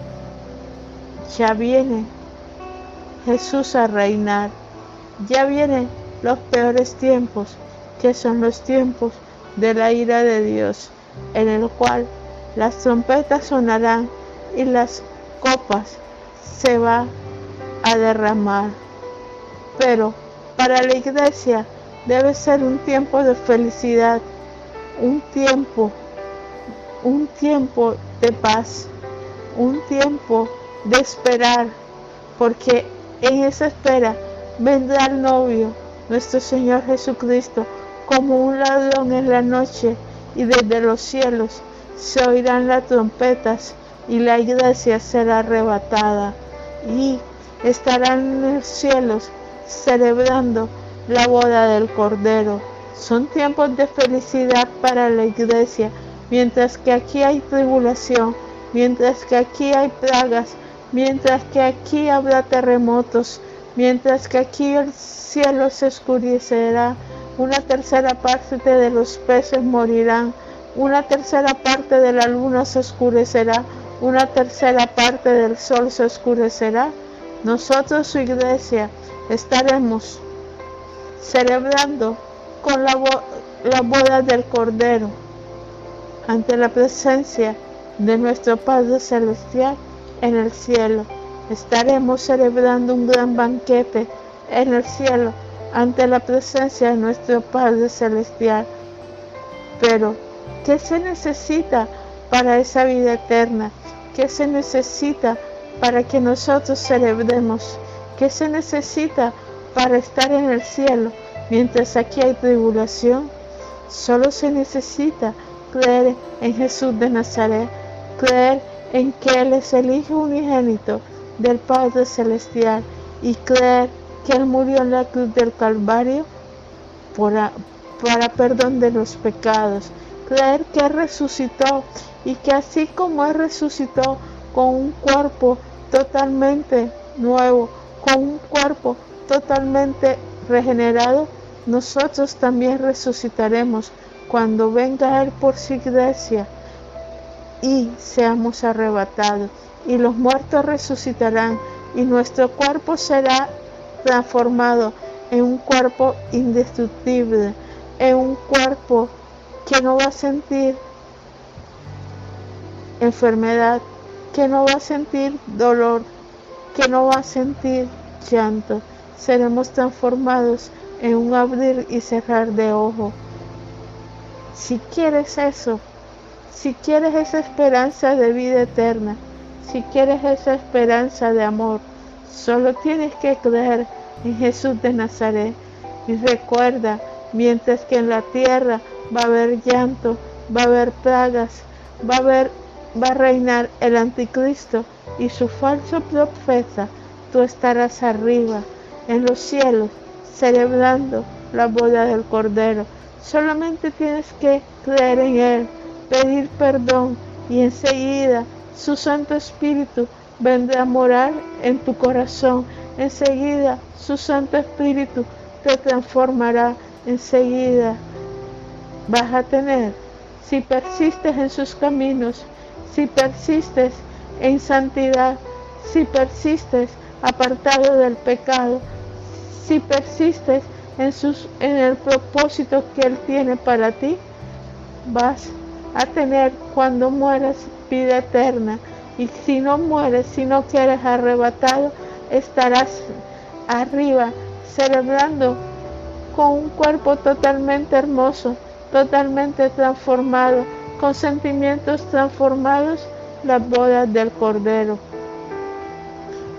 ya viene Jesús a reinar. Ya vienen los peores tiempos, que son los tiempos de la ira de Dios, en el cual las trompetas sonarán y las copas se va a derramar. Pero para la iglesia debe ser un tiempo de felicidad, un tiempo, un tiempo de paz, un tiempo de esperar, porque en esa espera vendrá el novio, nuestro Señor Jesucristo, como un ladrón en la noche, y desde los cielos se oirán las trompetas y la iglesia será arrebatada y estarán en los cielos celebrando la boda del Cordero. Son tiempos de felicidad para la iglesia, mientras que aquí hay tribulación, mientras que aquí hay plagas, mientras que aquí habrá terremotos, mientras que aquí el cielo se oscurecerá, una tercera parte de los peces morirán, una tercera parte de la luna se oscurecerá, una tercera parte del sol se oscurecerá. Nosotros, su iglesia, estaremos celebrando con la, la boda del Cordero ante la presencia de nuestro Padre Celestial en el cielo. Estaremos celebrando un gran banquete en el cielo ante la presencia de nuestro Padre Celestial. Pero, ¿qué se necesita para esa vida eterna? ¿Qué se necesita para que nosotros celebremos? ¿Qué se necesita para estar en el cielo mientras aquí hay tribulación? Solo se necesita creer en Jesús de Nazaret, creer en que Él es el Hijo unigénito del Padre Celestial y creer que Él murió en la cruz del Calvario para, perdón de los pecados, creer que resucitó y que así como Él resucitó con un cuerpo totalmente nuevo, con un cuerpo totalmente regenerado, nosotros también resucitaremos cuando venga Él por su iglesia y seamos arrebatados. Y los muertos resucitarán y nuestro cuerpo será transformado en un cuerpo indestructible, en un cuerpo que no va a sentir enfermedad, que no va a sentir dolor, que no va a sentir llanto. Seremos transformados en un abrir y cerrar de ojo. Si quieres eso, si quieres esa esperanza de vida eterna, si quieres esa esperanza de amor, solo tienes que creer en Jesús de Nazaret. Y recuerda, mientras que en la tierra va a haber llanto, va a haber plagas, va a haber va a reinar el anticristo y su falso profeta, tú estarás arriba en los cielos celebrando la boda del Cordero. Solamente tienes que creer en Él, pedir perdón y enseguida su Santo Espíritu vendrá a morar en tu corazón. Enseguida su Santo Espíritu te transformará. Enseguida vas a tener, si persistes en sus caminos, si persistes en santidad, si persistes apartado del pecado, si persistes en, sus, en el propósito que Él tiene para ti, vas a tener cuando mueras vida eterna. Y si no mueres, si no quieres arrebatado, estarás arriba celebrando con un cuerpo totalmente hermoso, totalmente transformado, con sentimientos transformados, las bodas del Cordero.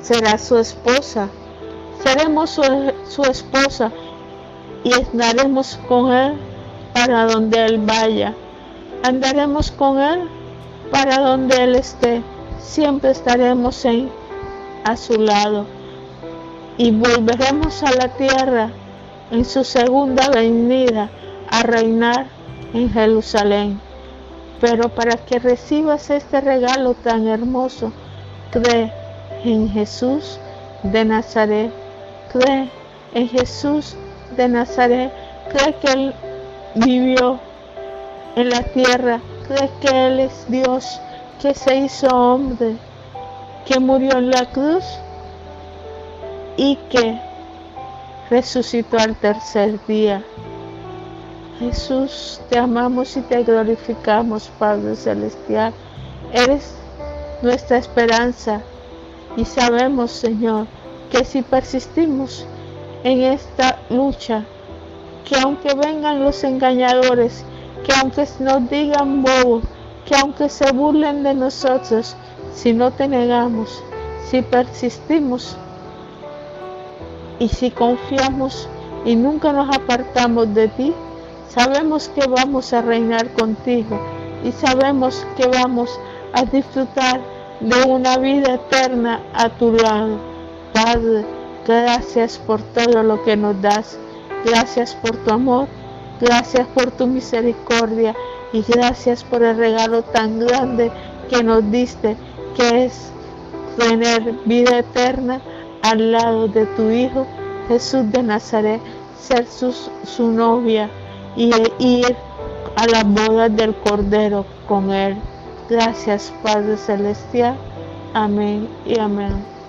Será su esposa, seremos su, esposa y andaremos con Él para donde Él vaya. Andaremos con Él para donde Él esté. Siempre estaremos a su lado. Y volveremos a la tierra en su segunda venida a reinar en Jerusalén. Pero para que recibas este regalo tan hermoso, cree en Jesús de Nazaret. Cree en Jesús de Nazaret. Cree que Él vivió en la tierra. Cree que Él es Dios, que se hizo hombre, que murió en la cruz y que resucitó al tercer día. Jesús, te amamos y te glorificamos, Padre Celestial. Eres nuestra esperanza y sabemos, Señor, que si persistimos en esta lucha, que aunque vengan los engañadores, que aunque nos digan bobos, que aunque se burlen de nosotros, si no te negamos, si persistimos y si confiamos y nunca nos apartamos de ti, sabemos que vamos a reinar contigo y sabemos que vamos a disfrutar de una vida eterna a tu lado. Padre, gracias por todo lo que nos das. Gracias por tu amor, gracias por tu misericordia y gracias por el regalo tan grande que nos diste, que es tener vida eterna al lado de tu Hijo Jesús de Nazaret. ser su, su novia y ir a la boda del Cordero con Él. Gracias Padre Celestial. Amén y amén.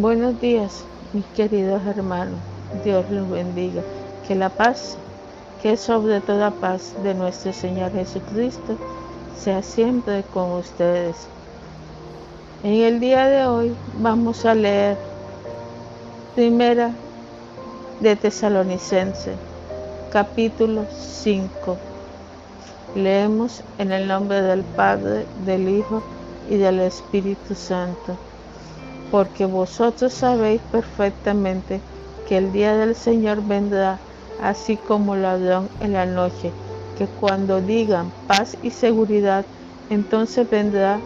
Buenos días, mis queridos hermanos. Dios los bendiga. Que la paz, que es sobre toda paz de nuestro Señor Jesucristo, sea siempre con ustedes. En el día de hoy vamos a leer Primera de Tesalonicense, capítulo 5. Leemos en el nombre del Padre, del Hijo y del Espíritu Santo porque vosotros sabéis perfectamente que el día del Señor vendrá así como ladrón en la noche, que cuando digan paz y seguridad, entonces vendrá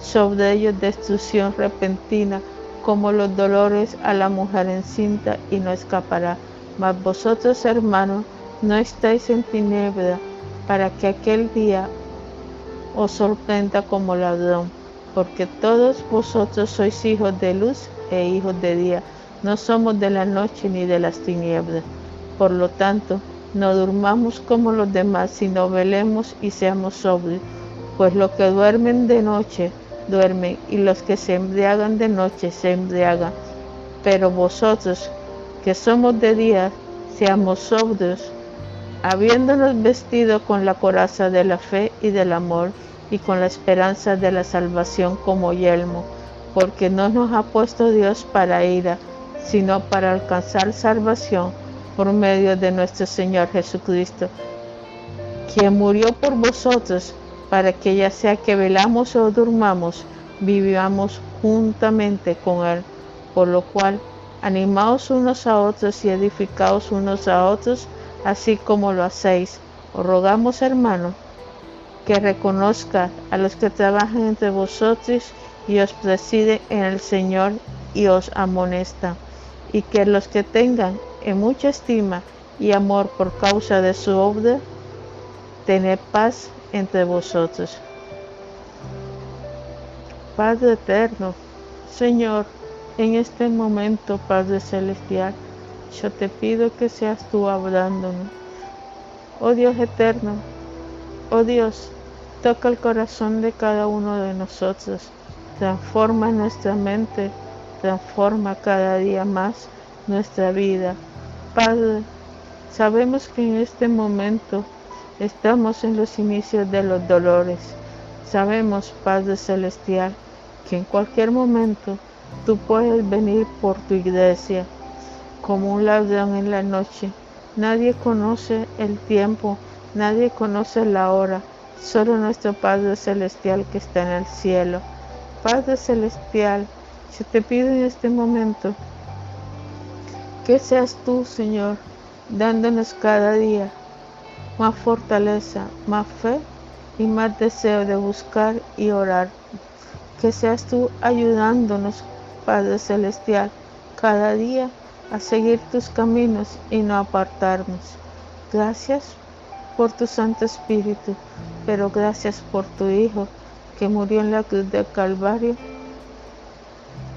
sobre ellos destrucción repentina, como los dolores a la mujer encinta, y no escapará. Mas vosotros, hermanos, no estáis en tiniebla, para que aquel día os sorprenda como ladrón porque todos vosotros sois hijos de luz e hijos de día, no somos de la noche ni de las tinieblas. Por lo tanto, no durmamos como los demás, sino velemos y seamos sobrios, pues los que duermen de noche duermen, y los que se embriagan de noche se embriagan. Pero vosotros, que somos de día, seamos sobrios, habiéndonos vestido con la coraza de la fe y del amor, y con la esperanza de la salvación como yelmo, porque no nos ha puesto Dios para ira, sino para alcanzar salvación por medio de nuestro Señor Jesucristo, quien murió por vosotros, para que ya sea que velamos o durmamos, vivamos juntamente con Él, por lo cual animaos unos a otros y edificaos unos a otros, así como lo hacéis. Os rogamos, hermanos, que reconozca a los que trabajan entre vosotros y os preside en el Señor y os amonesta, y que los que tengan en mucha estima y amor por causa de su obra, tened paz entre vosotros. Padre eterno, Señor, en este momento, Padre celestial, yo te pido que seas tú hablándonos. Oh Dios eterno, oh Dios, Toca el corazón de cada uno de nosotros. Transforma nuestra mente. Transforma cada día más nuestra vida. Padre, sabemos que en este momento estamos en los inicios de los dolores. Sabemos, Padre Celestial, que en cualquier momento tú puedes venir por tu iglesia como un ladrón en la noche. Nadie conoce el tiempo, nadie conoce la hora, solo nuestro Padre Celestial que está en el cielo. Padre Celestial, yo te pido en este momento que seas tú, Señor, dándonos cada día más fortaleza, más fe y más deseo de buscar y orar. Que seas tú ayudándonos, Padre Celestial, cada día a seguir tus caminos y no apartarnos. Gracias por tu Santo Espíritu, pero gracias por tu Hijo que murió en la cruz del Calvario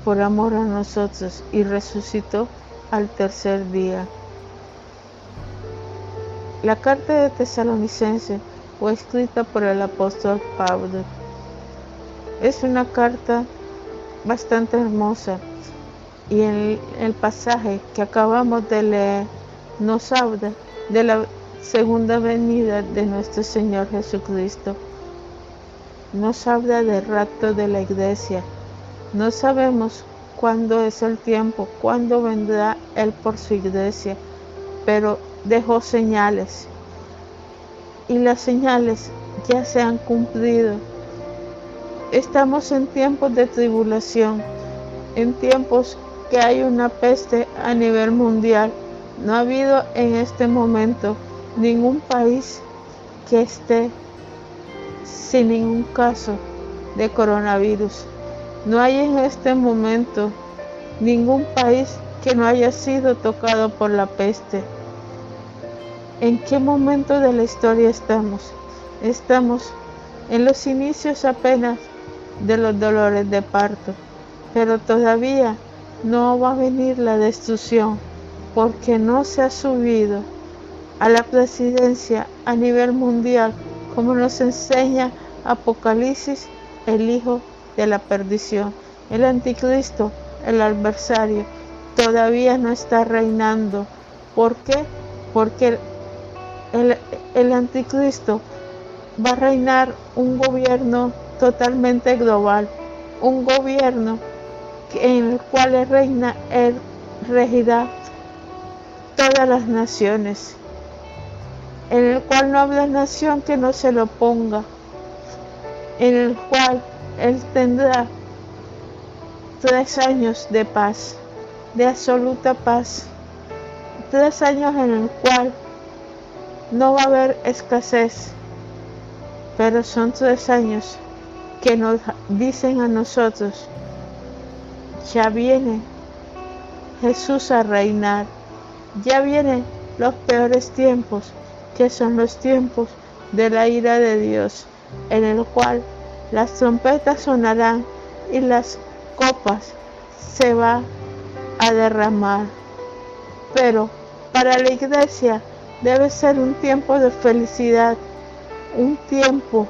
por amor a nosotros y resucitó al tercer día. La carta de Tesalonicense fue escrita por el apóstol Pablo. Es una carta bastante hermosa y en el pasaje que acabamos de leer nos habla de la segunda venida de nuestro Señor Jesucristo. Nos habla del rapto de la iglesia. No sabemos cuándo es el tiempo, cuándo vendrá Él por su iglesia, pero dejó señales. Y las señales ya se han cumplido. Estamos en tiempos de tribulación, en tiempos que hay una peste a nivel mundial. No ha habido en este momento ningún país que esté sin ningún caso de coronavirus. No hay en este momento ningún país que no haya sido tocado por la peste. ¿En qué momento de la historia estamos? Estamos en los inicios apenas de los dolores de parto, pero todavía no va a venir la destrucción porque no se ha subido a la presidencia a nivel mundial como nos enseña Apocalipsis, el Hijo de la perdición. El anticristo, el adversario, todavía no está reinando. ¿Por qué? Porque el, anticristo va a reinar un gobierno totalmente global, un gobierno en el cual reina, él regirá todas las naciones, en el cual no habrá nación que no se lo ponga, en el cual él tendrá tres años de paz, de absoluta paz, tres años en el cual no va a haber escasez, pero son tres años que nos dicen a nosotros, ya viene Jesús a reinar, ya vienen los peores tiempos, que son los tiempos de la ira de Dios, en el cual las trompetas sonarán y las copas se va a derramar. Pero para la iglesia debe ser un tiempo de felicidad, un tiempo,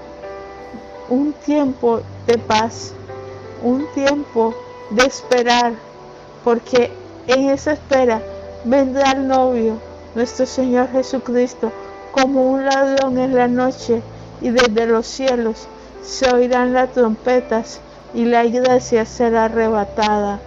un tiempo de paz, un tiempo de esperar, porque en esa espera vendrá el novio, nuestro Señor Jesucristo, como un ladrón en la noche, y desde los cielos se oirán las trompetas, y la iglesia será arrebatada,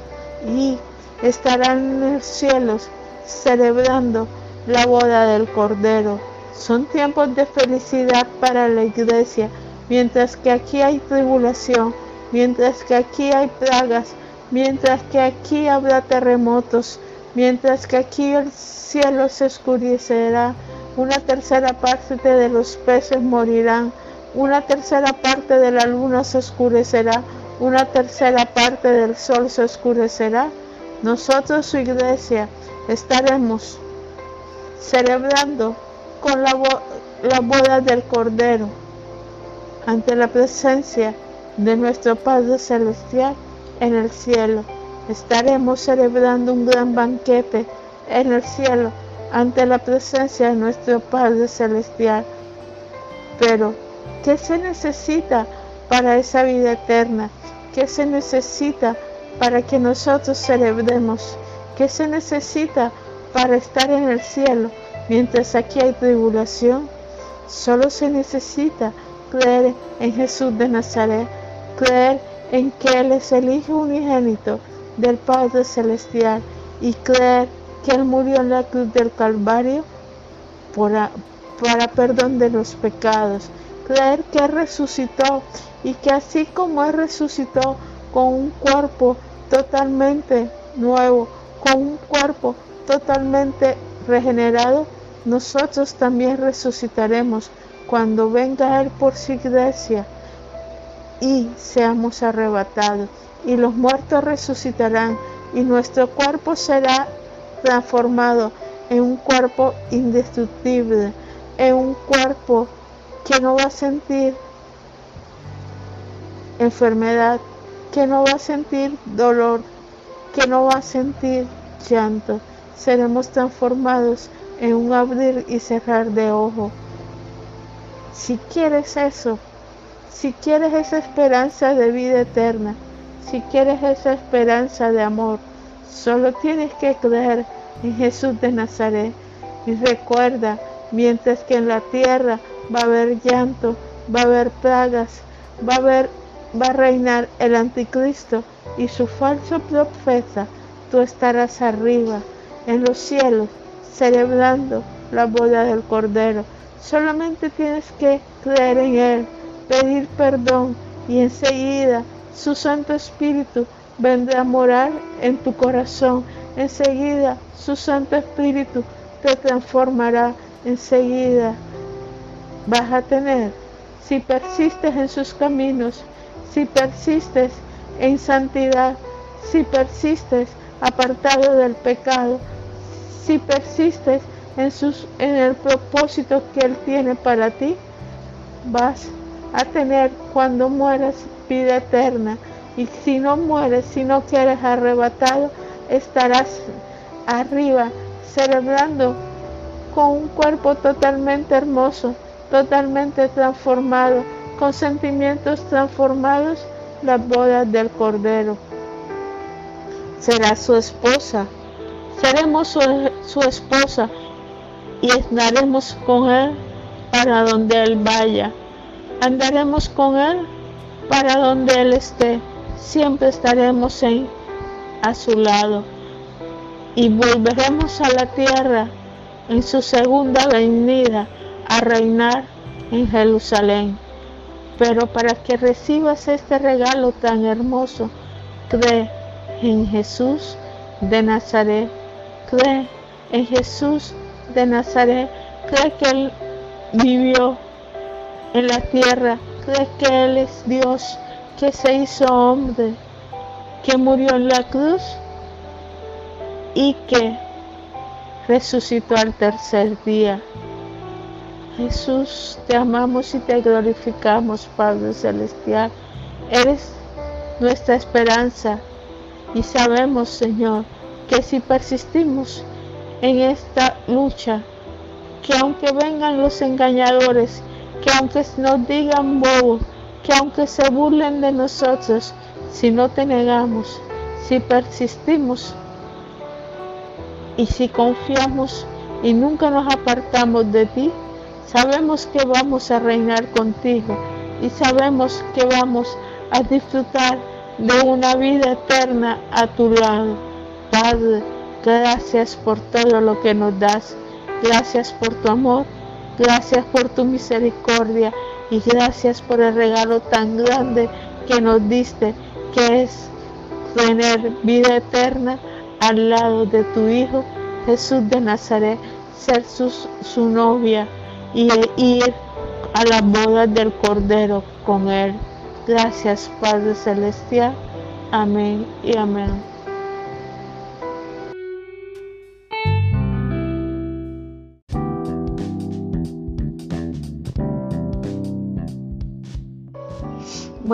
y estarán en los cielos celebrando la boda del Cordero. Son tiempos de felicidad para la iglesia, mientras que aquí hay tribulación, mientras que aquí hay plagas, mientras que aquí habrá terremotos, mientras que aquí el cielo se oscurecerá, una tercera parte de los peces morirán, una tercera parte de la luna se oscurecerá, una tercera parte del sol se oscurecerá. Nosotros, su iglesia, estaremos celebrando con la, la boda del Cordero ante la presencia de nuestro Padre Celestial en el cielo. Estaremos celebrando un gran banquete en el cielo ante la presencia de nuestro Padre Celestial. Pero, ¿qué se necesita para esa vida eterna? ¿Qué se necesita para que nosotros celebremos? ¿Qué se necesita para estar en el cielo mientras aquí hay tribulación? Solo se necesita creer en Jesús de Nazaret, creer en que Él es el Hijo unigénito del Padre Celestial y creer que Él murió en la cruz del Calvario para, perdón de los pecados. Creer que resucitó y que así como Él resucitó con un cuerpo totalmente nuevo, con un cuerpo totalmente regenerado, nosotros también resucitaremos cuando venga Él por su iglesia y seamos arrebatados. Y los muertos resucitarán y nuestro cuerpo será transformado en un cuerpo indestructible, en un cuerpo que no va a sentir enfermedad, que no va a sentir dolor, que no va a sentir llanto. Seremos transformados en un abrir y cerrar de ojo. Si quieres eso, si quieres esa esperanza de vida eterna, si quieres esa esperanza de amor, solo tienes que creer en Jesús de Nazaret. Y recuerda, mientras que en la tierra va a haber llanto, va a haber plagas, va a haber va reinar el anticristo y su falso profeta, tú estarás arriba en los cielos celebrando la boda del Cordero. Solamente tienes que creer en Él pedir perdón y enseguida su Santo Espíritu vendrá a morar en tu corazón. Enseguida su Santo Espíritu te transformará. Enseguida vas a tener, si persistes en sus caminos, si persistes en santidad, si persistes apartado del pecado, si persistes en, sus, en el propósito que Él tiene para ti, vas a tener cuando mueras vida eterna. Y si no mueres, si no quieres arrebatado, estarás arriba celebrando con un cuerpo totalmente hermoso, totalmente transformado, con sentimientos transformados, las bodas del Cordero. Será su esposa, seremos su, su esposa y andaremos con Él para donde Él vaya. Andaremos con Él para donde Él esté. Siempre estaremos a su lado. Y volveremos a la tierra en su segunda venida a reinar en Jerusalén. Pero para que recibas este regalo tan hermoso, cree en Jesús de Nazaret. Cree en Jesús de Nazaret. Cree que Él vivió en la tierra. Cree que Él es Dios, que se hizo hombre, que murió en la cruz y que resucitó al tercer día. Jesús, te amamos y te glorificamos, Padre Celestial. Eres nuestra esperanza y sabemos, Señor, que si persistimos en esta lucha, que aunque vengan los engañadores, que aunque nos digan bobos, que aunque se burlen de nosotros, si no te negamos, si persistimos y si confiamos y nunca nos apartamos de ti, sabemos que vamos a reinar contigo y sabemos que vamos a disfrutar de una vida eterna a tu lado. Padre, gracias por todo lo que nos das. Gracias por tu amor. Gracias por tu misericordia. Y gracias por el regalo tan grande que nos diste, que es tener vida eterna al lado de tu Hijo Jesús de Nazaret, ser su, su novia y ir a la boda del Cordero con Él. Gracias Padre Celestial. Amén y amén.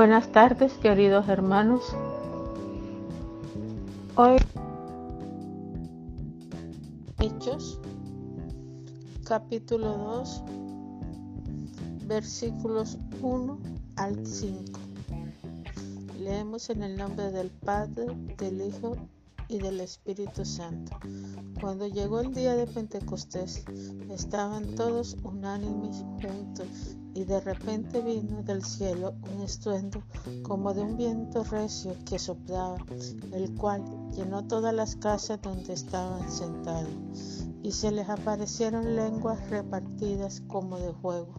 Buenas tardes, queridos hermanos. Hoy Hechos, capítulo 2, versículos 1 al 5. Leemos en el nombre del Padre, del Hijo y del Espíritu Santo. Cuando llegó el día de Pentecostés, estaban todos unánimes juntos y de repente vino del cielo un estruendo como de un viento recio que soplaba, el cual llenó todas las casas donde estaban sentados, y se les aparecieron lenguas repartidas como de juego,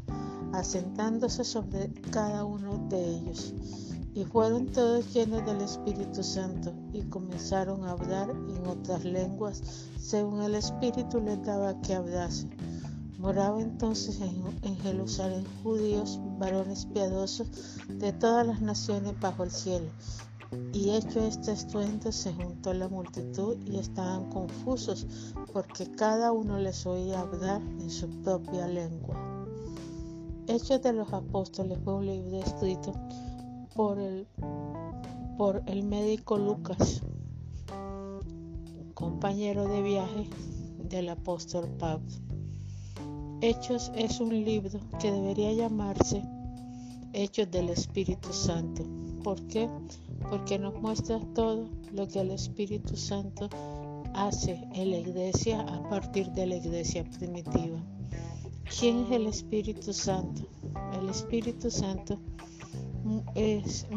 asentándose sobre cada uno de ellos. Y fueron todos llenos del Espíritu Santo y comenzaron a hablar en otras lenguas según el Espíritu les daba que hablase. Moraba entonces en, Jerusalén judíos, varones piadosos de todas las naciones bajo el cielo. Y hecho este estruendo se juntó la multitud y estaban confusos porque cada uno les oía hablar en su propia lengua. Hechos de los Apóstoles fue un libro escrito por el, por el médico Lucas, compañero de viaje del apóstol Pablo. Hechos es un libro que debería llamarse Hechos del Espíritu Santo. ¿Por qué? Porque nos muestra todo lo que el Espíritu Santo hace en la iglesia a partir de la iglesia primitiva. ¿Quién es el Espíritu Santo? El Espíritu Santo es,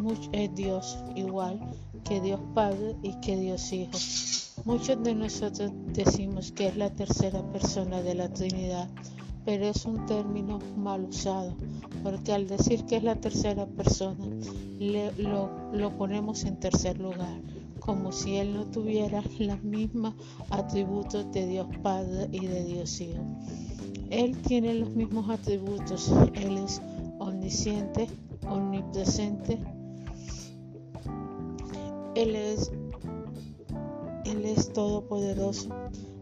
Dios igual que Dios Padre y que Dios Hijo. Muchos de nosotros decimos que es la tercera persona de la Trinidad, pero es un término mal usado, porque al decir que es la tercera persona, lo, lo ponemos en tercer lugar, como si Él no tuviera los mismos atributos de Dios Padre y de Dios Hijo. Él tiene los mismos atributos, Él es omnisciente, omnipresente. Él es, Él es todopoderoso,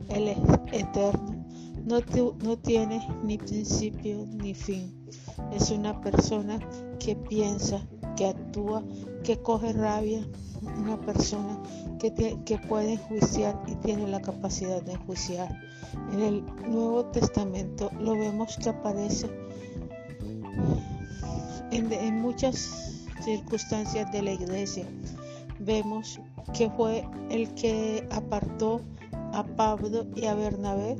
Él es eterno, no, no tiene ni principio ni fin. Es una persona que piensa, que actúa, que coge rabia, una persona que, que puede enjuiciar y tiene la capacidad de enjuiciar. En el Nuevo Testamento lo vemos que aparece en, muchas circunstancias de la iglesia. Vemos que fue el que apartó a Pablo y a Bernabé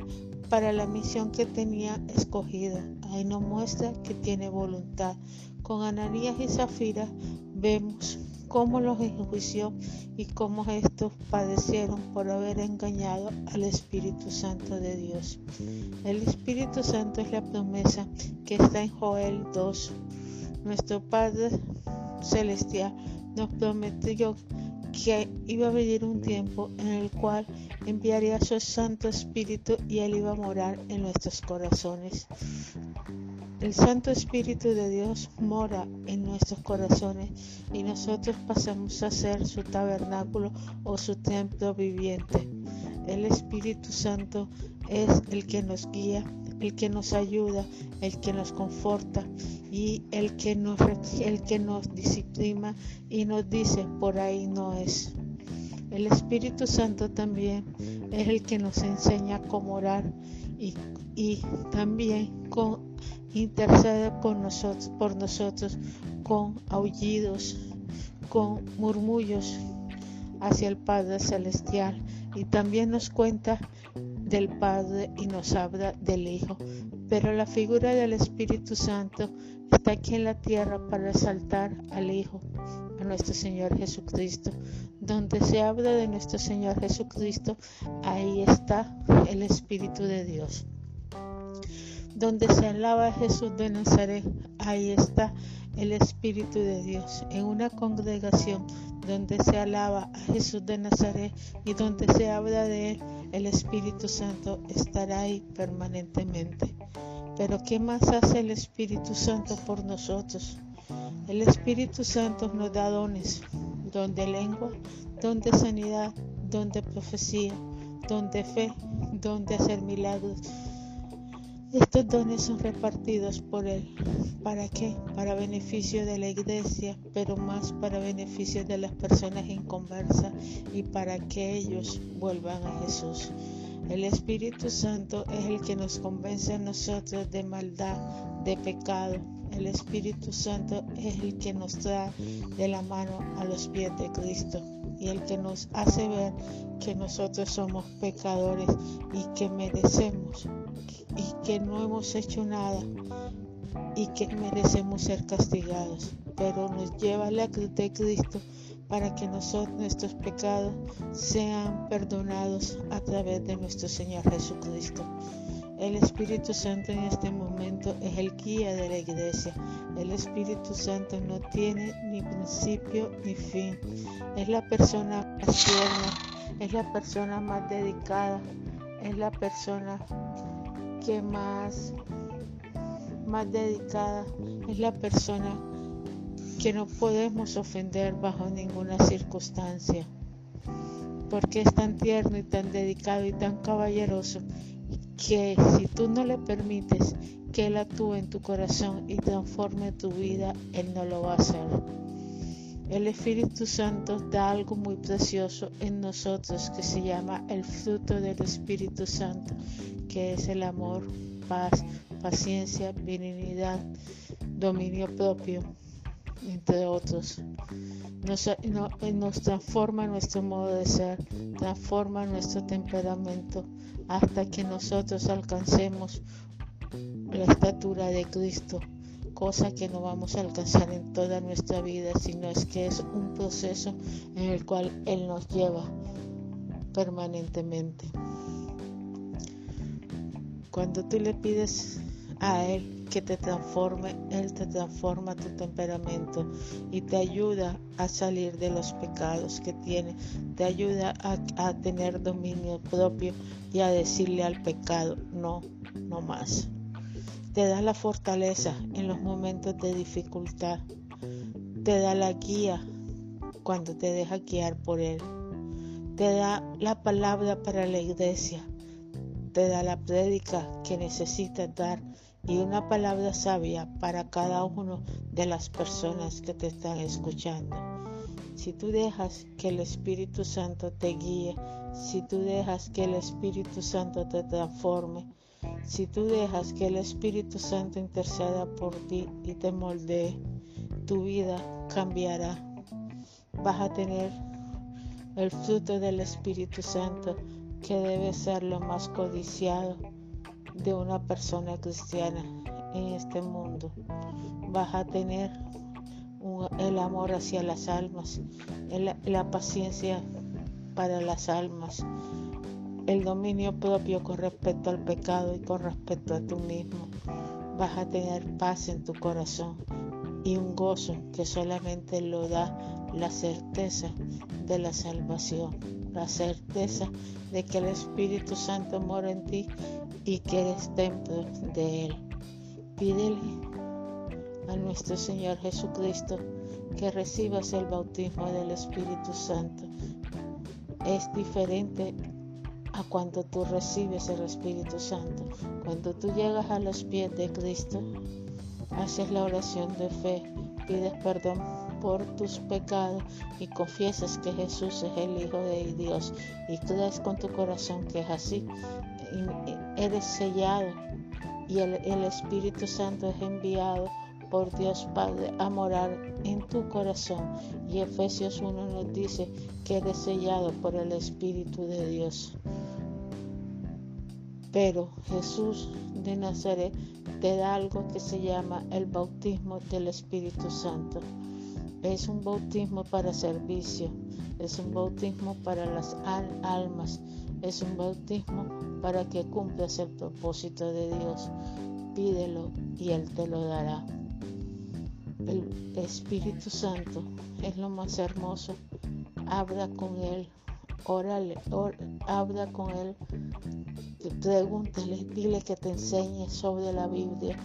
para la misión que tenía escogida. Ahí nos muestra que tiene voluntad. Con Ananías y Zafira vemos cómo los enjuició y cómo estos padecieron por haber engañado al Espíritu Santo de Dios. El Espíritu Santo es la promesa que está en Joel 2. Nuestro Padre Celestial nos prometió que iba a venir un tiempo en el cual enviaría su Santo Espíritu y Él iba a morar en nuestros corazones. El Santo Espíritu de Dios mora en nuestros corazones y nosotros pasamos a ser su tabernáculo o su templo viviente. El Espíritu Santo es el que nos guía, el que nos ayuda, el que nos conforta y el que nos, el que nos disciplina y nos dice por ahí no es. El Espíritu Santo también es el que nos enseña cómo orar y, y también con, intercede nosotros, por nosotros con aullidos, con murmullos hacia el Padre Celestial y también nos cuenta del Padre y nos habla del Hijo. Pero la figura del Espíritu Santo está aquí en la tierra para resaltar al Hijo, a nuestro Señor Jesucristo. Donde se habla de nuestro Señor Jesucristo, ahí está el Espíritu de Dios. Donde se alaba a Jesús de Nazaret, ahí está el Espíritu de Dios. En una congregación donde se alaba a Jesús de Nazaret y donde se habla de Él, el Espíritu Santo estará ahí permanentemente. Pero ¿qué más hace el Espíritu Santo por nosotros? El Espíritu Santo nos da dones, don de lengua, don de sanidad, don de profecía, don de fe, don de hacer milagros, estos dones son repartidos por Él. ¿Para qué? Para beneficio de la iglesia, pero más para beneficio de las personas inconversas y para que ellos vuelvan a Jesús. El Espíritu Santo es el que nos convence a nosotros de maldad, de pecado. El Espíritu Santo es el que nos trae de la mano a los pies de Cristo y el que nos hace ver que nosotros somos pecadores y que merecemos y que no hemos hecho nada y que merecemos ser castigados, pero nos lleva a la cruz de Cristo para que nosotros, nuestros pecados sean perdonados a través de nuestro Señor Jesucristo. El Espíritu Santo en este momento es el guía de la iglesia. El Espíritu Santo no tiene ni principio ni fin. Es la persona más tierna, es la persona más dedicada, es la persona que más, más dedicada, es la persona que no podemos ofender bajo ninguna circunstancia, porque es tan tierno y tan dedicado y tan caballeroso que si tú no le permites que Él actúe en tu corazón y transforme tu vida, Él no lo va a hacer. El Espíritu Santo da algo muy precioso en nosotros que se llama el fruto del Espíritu Santo, que es el amor, paz, paciencia, benignidad, dominio propio, entre otros. Nos, nos transforma nuestro modo de ser, transforma nuestro temperamento hasta que nosotros alcancemos la estatura de Cristo, cosa que no vamos a alcanzar en toda nuestra vida, sino es que es un proceso en el cual Él nos lleva permanentemente. Cuando tú le pides a Él que te transforme, Él te transforma tu temperamento y te ayuda a salir de los pecados que tiene, te ayuda a, tener dominio propio y a decirle al pecado, no, no más. Te da la fortaleza en los momentos de dificultad, te da la guía cuando te deja guiar por Él, te da la palabra para la iglesia, te da la prédica que necesitas dar y una palabra sabia para cada uno de las personas que te están escuchando. Si tú dejas que el Espíritu Santo te guíe, si tú dejas que el Espíritu Santo te transforme, si tú dejas que el Espíritu Santo interceda por ti y te moldee, tu vida cambiará. Vas a tener el fruto del Espíritu Santo que debe ser lo más codiciado de una persona cristiana en este mundo. Vas a tener el amor hacia las almas, la paciencia para las almas, el dominio propio con respecto al pecado y con respecto a tú mismo. Vas a tener paz en tu corazón y un gozo que solamente lo da la certeza de la salvación, la certeza de que el Espíritu Santo mora en ti y que eres templo de Él. Pídele a nuestro Señor Jesucristo que recibas el bautismo del Espíritu Santo. Es diferente a cuando tú recibes el Espíritu Santo. Cuando tú llegas a los pies de Cristo, haces la oración de fe, pides perdón por tus pecados y confiesas que Jesús es el Hijo de Dios y crees con tu corazón que es así, eres sellado y el, el Espíritu Santo es enviado por Dios Padre a morar en tu corazón. Y Efesios 1 nos dice que eres sellado por el Espíritu de Dios. Pero Jesús de Nazaret te da algo que se llama el bautismo del Espíritu Santo. Es un bautismo para servicio, es un bautismo para las almas, es un bautismo para que cumplas el propósito de Dios. Pídelo y Él te lo dará. El Espíritu Santo es lo más hermoso. Habla con Él, órale, habla con Él Pregúntale, dile que te enseñe sobre la Biblia,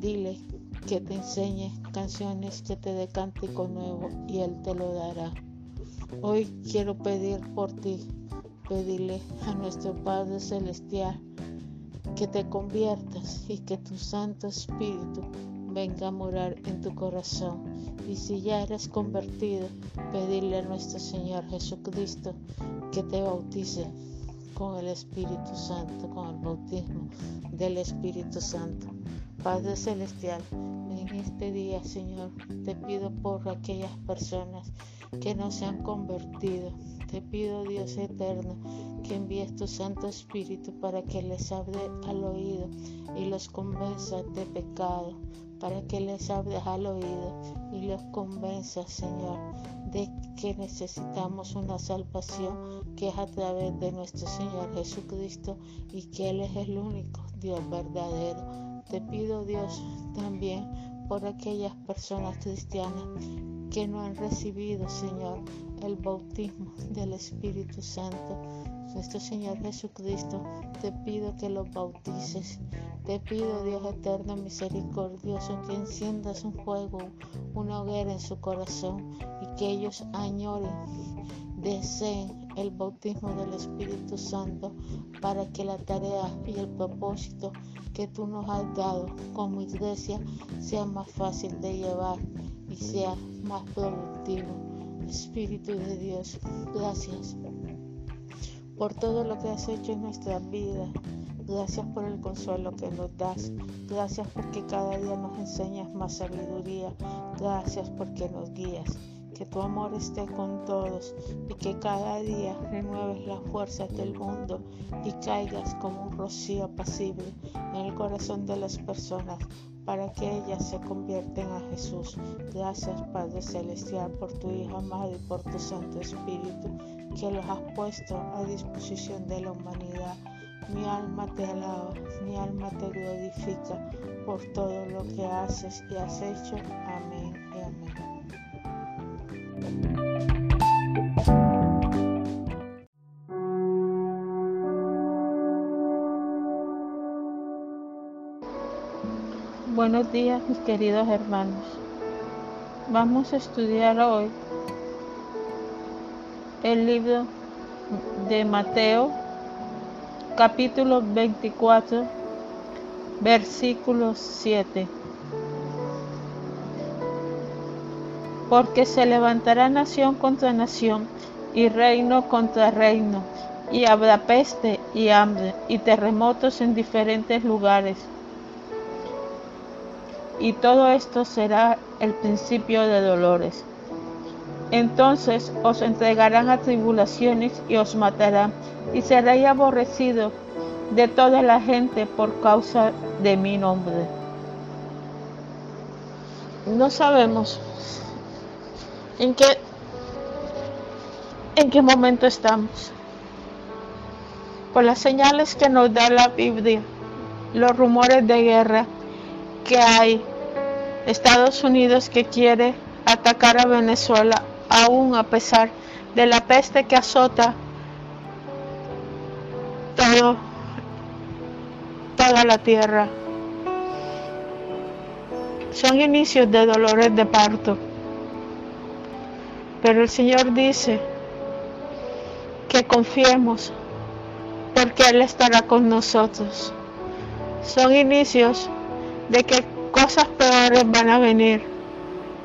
dile que te enseñe canciones que te dé cántico nuevo y Él te lo dará. Hoy quiero pedir por ti, pedirle a nuestro Padre Celestial que te conviertas y que tu Santo Espíritu venga a morar en tu corazón. Y si ya eres convertido, pedirle a nuestro Señor Jesucristo que te bautice con el Espíritu Santo, con el bautismo del Espíritu Santo. Padre Celestial, en este día, Señor, te pido por aquellas personas que no se han convertido. Te pido, Dios eterno, que envíes tu Santo Espíritu para que les hable al oído y los convenza de pecado, para que les hables al oído y los convenza, Señor, de que necesitamos una salvación que es a través de nuestro Señor Jesucristo y que Él es el único Dios verdadero. Te pido Dios también por aquellas personas cristianas que no han recibido, Señor, el bautismo del Espíritu Santo. Nuestro Señor Jesucristo, te pido que los bautices. Te pido, Dios eterno, misericordioso, que enciendas un fuego, una hoguera en su corazón y que ellos añoren, deseen el bautismo del Espíritu Santo para que la tarea y el propósito que tú nos has dado como iglesia sea más fácil de llevar y sea más productivo. Espíritu de Dios, gracias por todo lo que has hecho en nuestra vida. Gracias por el consuelo que nos das. Gracias porque cada día nos enseñas más sabiduría. Gracias porque nos guías que tu amor esté con todos y que cada día renueves las fuerzas del mundo y caigas como un rocío apacible en el corazón de las personas para que ellas se convierten a Jesús. Gracias Padre Celestial por tu Hijo amado y por tu Santo Espíritu que los has puesto a disposición de la humanidad. Mi alma te alaba, mi alma te glorifica por todo lo que haces y has hecho. Amén y amén. Buenos días mis queridos hermanos. Vamos a estudiar hoy el libro de Mateo capítulo 24, versículo 7. Porque se levantará nación contra nación y reino contra reino, y habrá peste y hambre y terremotos en diferentes lugares. Y todo esto será el principio de dolores. Entonces os entregarán a tribulaciones y os matarán, y seréis aborrecido de toda la gente por causa de mi nombre. No sabemos en qué, en qué momento estamos. Por las señales que nos da la Biblia, los rumores de guerra que hay, Estados Unidos que quiere atacar a Venezuela aún a pesar de la peste que azota todo, toda la tierra. Son inicios de dolores de parto. Pero el Señor dice que confiemos porque Él estará con nosotros. Son inicios de que cosas peores van a venir.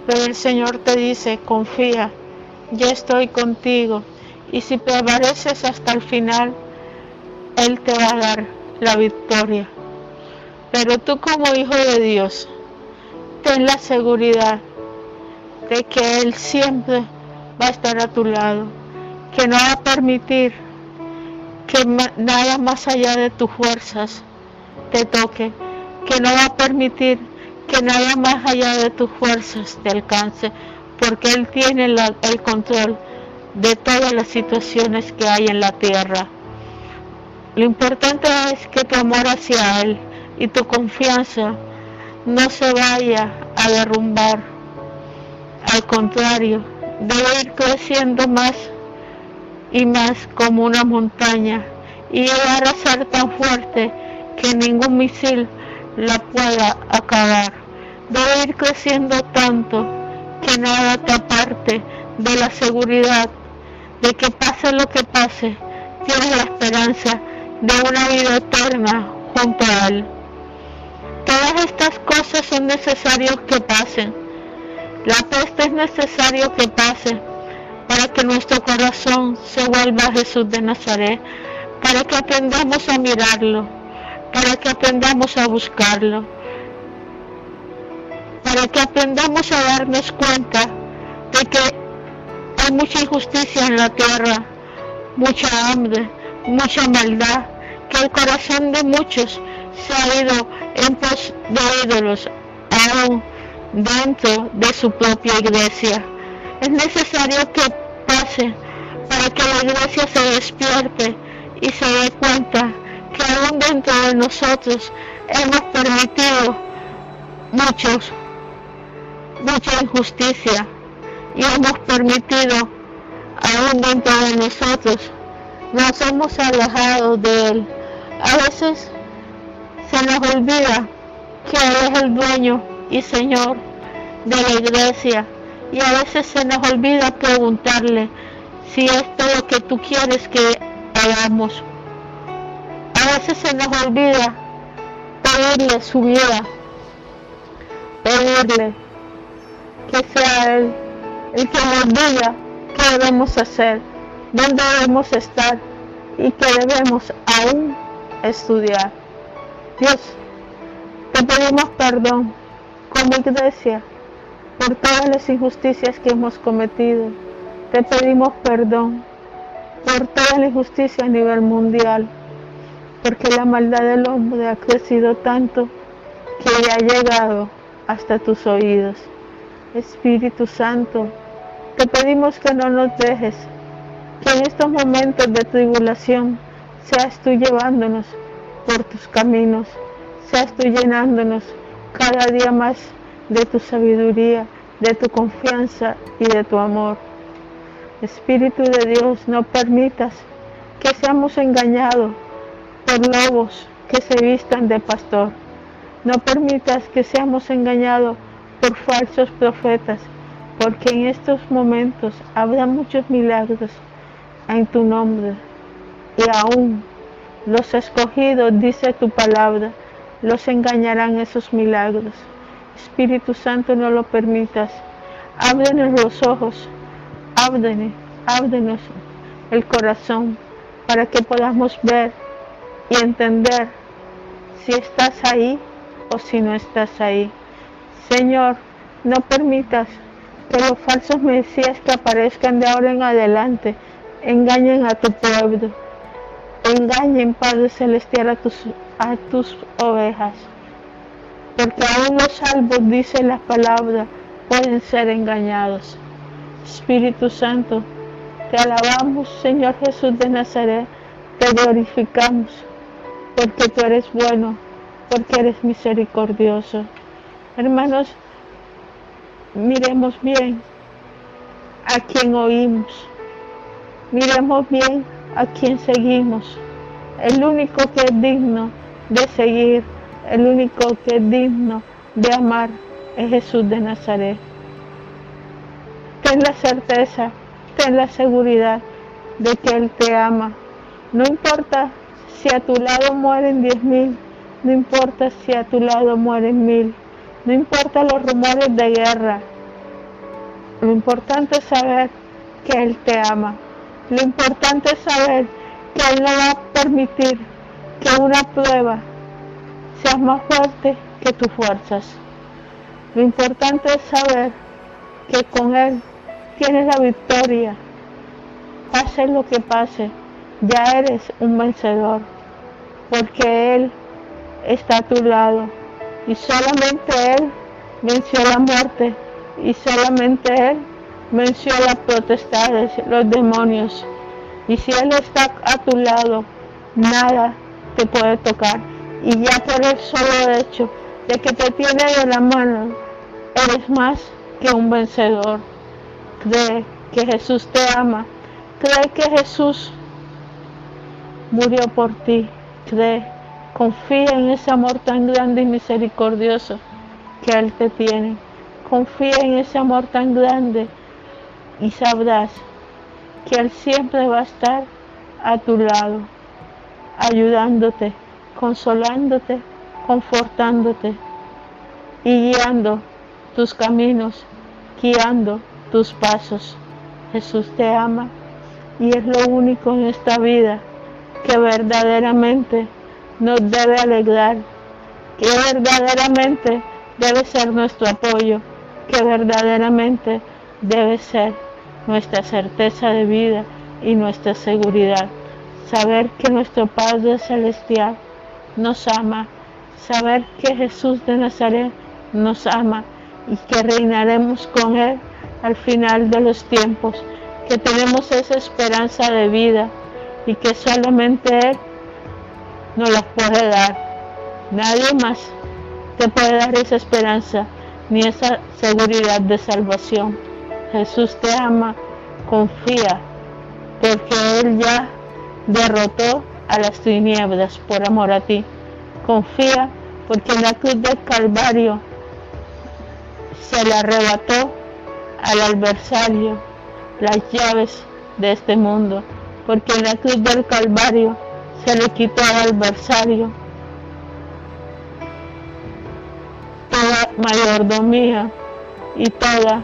Pero el Señor te dice, confía, yo estoy contigo. Y si prevaleces hasta el final, Él te va a dar la victoria. Pero tú como hijo de Dios, ten la seguridad de que Él siempre va a estar a tu lado, que no va a permitir que nada más allá de tus fuerzas te toque, que no va a permitir que nada más allá de tus fuerzas te alcance, porque Él tiene el control de todas las situaciones que hay en la tierra. Lo importante es que tu amor hacia Él y tu confianza no se vaya a derrumbar. Al contrario, debe ir creciendo más y más como una montaña y llegar a ser tan fuerte que ningún misil la pueda acabar. Debe ir creciendo tanto que nada te aparte de la seguridad de que pase lo que pase, tienes la esperanza de una vida eterna junto a Él. Todas estas cosas son necesarias que pasen. La peste es necesario que pase para que nuestro corazón se vuelva a Jesús de Nazaret, para que aprendamos a mirarlo, para que aprendamos a buscarlo, para que aprendamos a darnos cuenta de que hay mucha injusticia en la tierra, mucha hambre, mucha maldad, que el corazón de muchos se ha ido en pos de ídolos, aún dentro de su propia iglesia. Es necesario que pase para que la iglesia se despierte y se dé cuenta que aún dentro de nosotros hemos permitido muchos, mucha injusticia y hemos permitido aún dentro de nosotros nos hemos alejado de Él. A veces se nos olvida que Él es el dueño y Señor de la iglesia y a veces se nos olvida preguntarle si es lo que tú quieres que hagamos. A veces se nos olvida pedirle su vida, pedirle que sea Él el que nos diga qué debemos hacer, dónde debemos estar y qué debemos aún estudiar. Dios, te pedimos perdón como iglesia por todas las injusticias que hemos cometido. Te pedimos perdón por toda la injusticia a nivel mundial, porque la maldad del hombre ha crecido tanto que ya ha llegado hasta tus oídos. Espíritu Santo, te pedimos que no nos dejes, que en estos momentos de tribulación seas tú llevándonos por tus caminos, seas tú llenándonos cada día más de tu sabiduría, de tu confianza y de tu amor. Espíritu de Dios, no permitas que seamos engañados por lobos que se vistan de pastor. No permitas que seamos engañados por falsos profetas, porque en estos momentos habrá muchos milagros en tu nombre y aún Los escogidos, dice tu palabra, los engañarán esos milagros. Espíritu Santo, no lo permitas. Ábrenos los ojos, ábrenos, ábrenos el corazón para que podamos ver y entender si estás ahí o si no estás ahí. Señor, no permitas que los falsos mesías que aparezcan de ahora en adelante engañen a tu pueblo, engañen, Padre Celestial, a tus, a tus ovejas. Porque aún los salvos, dice la palabra, pueden ser engañados. Espíritu Santo, te alabamos, Señor Jesús de Nazaret, te glorificamos, porque tú eres bueno, porque eres misericordioso. Hermanos, miremos bien a quien oímos, miremos bien a quien seguimos. El único que es digno de seguir, el único que es digno de amar es Jesús de Nazaret. Ten la certeza ten la seguridad de que Él te ama. No importa si a tu lado mueren diez mil, no importa si a tu lado mueren mil, no importa los rumores de guerra. Lo importante es saber que Él te ama. Lo importante es saber que Él no va a permitir que una prueba sea más fuerte que tus fuerzas. Lo importante es saber que con Él tienes la victoria. Pase lo que pase, ya eres un vencedor, porque Él está a tu lado y solamente Él venció la muerte y solamente Él venció las potestades, los demonios. Y si Él está a tu lado, nada te puede tocar. Y ya por el solo hecho de que te tiene de la mano, eres más que un vencedor. Cree que Jesús te ama. Cree que Jesús murió por ti. Cree, confía en ese amor tan grande y misericordioso que Él te tiene. Confía en ese amor tan grande y sabrás que Él siempre va a estar a tu lado, ayudándote, consolándote, confortándote y guiando tus caminos, guiando tus pasos. Jesús te ama y es lo único en esta vida que verdaderamente nos debe alegrar, que verdaderamente debe ser nuestro apoyo, que verdaderamente debe ser nuestra certeza de vida y nuestra seguridad. Saber que nuestro Padre Celestial nos ama, saber que Jesús de Nazaret nos ama y que reinaremos con Él al final de los tiempos, que tenemos esa esperanza de vida y que solamente Él nos la puede dar. Nadie más te puede dar esa esperanza ni esa seguridad de salvación. Jesús te ama, confía, porque Él ya derrotó a las tinieblas por amor a ti. Confía porque en la cruz del Calvario se le arrebató al adversario las llaves de este mundo, porque en la cruz del Calvario le quitó al adversario toda mayordomía y toda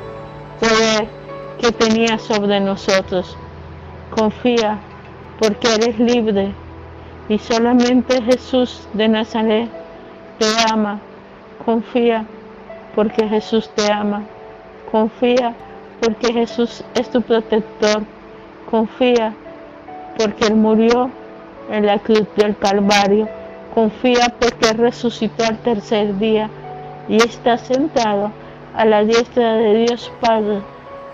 poder que tenía sobre nosotros. Confía porque eres libre y solamente Jesús de Nazaret te ama. Confía porque Jesús te ama. Confía porque Jesús es tu protector. Confía porque Él murió en la cruz del Calvario. Confía porque resucitó al tercer día y está sentado a la diestra de Dios Padre,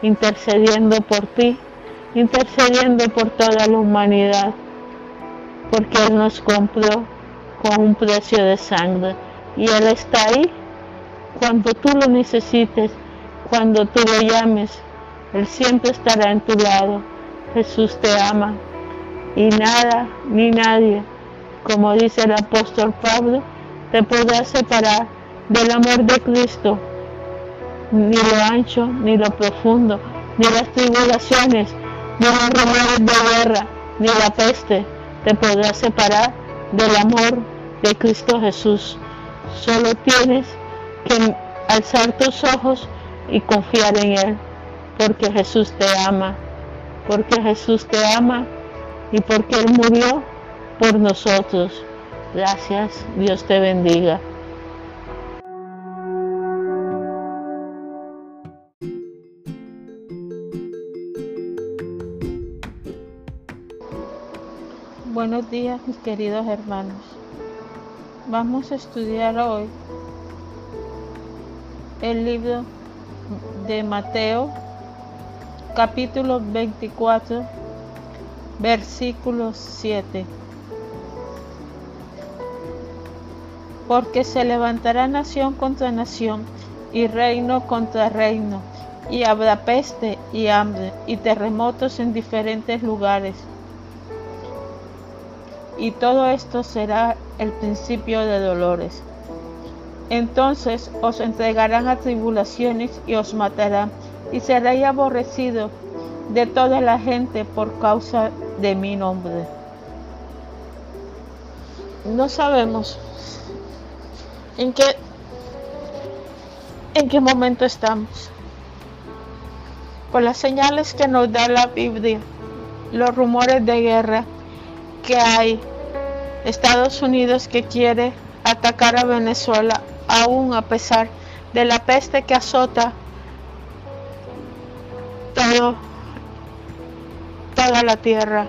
intercediendo por ti, intercediendo por toda la humanidad, porque Él nos compró con un precio de sangre y Él está ahí cuando tú lo necesites cuando tú lo llames, Él siempre estará en tu lado. Jesús te ama. Y nada ni nadie, como dice el apóstol Pablo, te podrá separar del amor de Cristo. Ni lo ancho, ni lo profundo, ni las tribulaciones, ni los rumores de guerra, ni la peste, te podrá separar del amor de Cristo Jesús. Solo tienes que alzar tus ojos y confiar en Él, porque Jesús te ama, porque Jesús te ama y porque Él murió por nosotros. Gracias, Dios te bendiga. Buenos días mis queridos hermanos. Vamos a estudiar hoy el libro de Mateo, capítulo 24, versículo 7. Porque se levantará nación contra nación y reino contra reino, y habrá peste y hambre y terremotos en diferentes lugares. Y todo esto será el principio de dolores. Entonces os entregarán a tribulaciones y os matarán, y seréis aborrecidos de toda la gente por causa de mi nombre. No sabemos en qué, en qué momento estamos. Por las señales que nos da la Biblia, los rumores de guerra que hay, Estados Unidos que quiere atacar a Venezuela aún a pesar de la peste que azota todo, toda la tierra.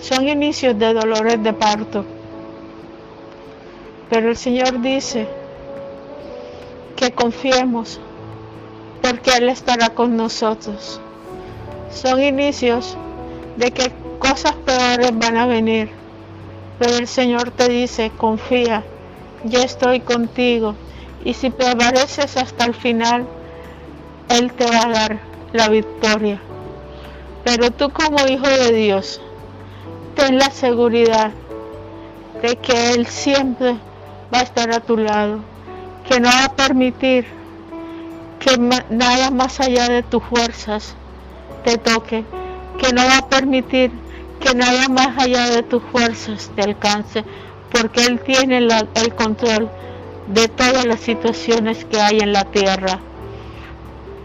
Son inicios de dolores de parto. Pero el Señor dice que confiemos porque Él estará con nosotros. Son inicios de que cosas peores van a venir. Pero el Señor te dice, confía, yo estoy contigo. Y si prevaleces hasta el final, Él te va a dar la victoria. Pero tú como hijo de Dios, ten la seguridad de que Él siempre va a estar a tu lado, que no va a permitir que nada más allá de tus fuerzas te toque, que no va a permitir que nada más allá de tus fuerzas te alcance, porque Él tiene el control de todas las situaciones que hay en la tierra.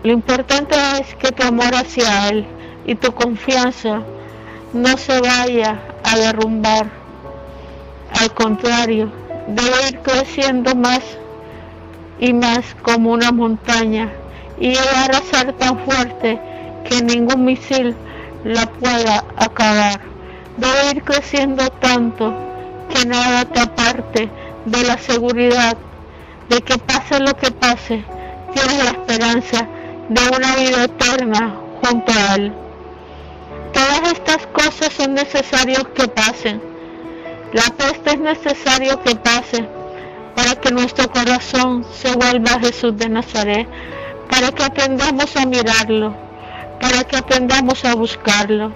Lo importante es que tu amor hacia Él y tu confianza no se vaya a derrumbar. Al contrario, debe ir creciendo más y más como una montaña y llegar a ser tan fuerte que ningún misil la pueda acabar. Debe ir creciendo tanto que nada te aparte de la seguridad de que pase lo que pase, tienes la esperanza de una vida eterna junto a Él. Todas estas cosas son necesarias que pasen. La peste es necesario que pase para que nuestro corazón se vuelva a Jesús de Nazaret, para que aprendamos a mirarlo, para que aprendamos a buscarlo,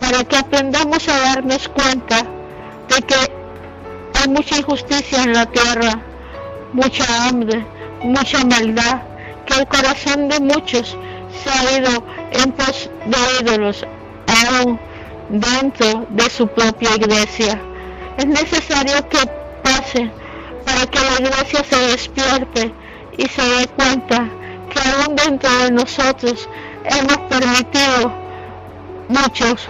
para que aprendamos a darnos cuenta de que hay mucha injusticia en la tierra, mucha hambre, mucha maldad, que el corazón de muchos se ha ido en pos de ídolos, aún dentro de su propia iglesia. Es necesario que pase para que la iglesia se despierte y se dé cuenta que aún dentro de nosotros hemos permitido muchos,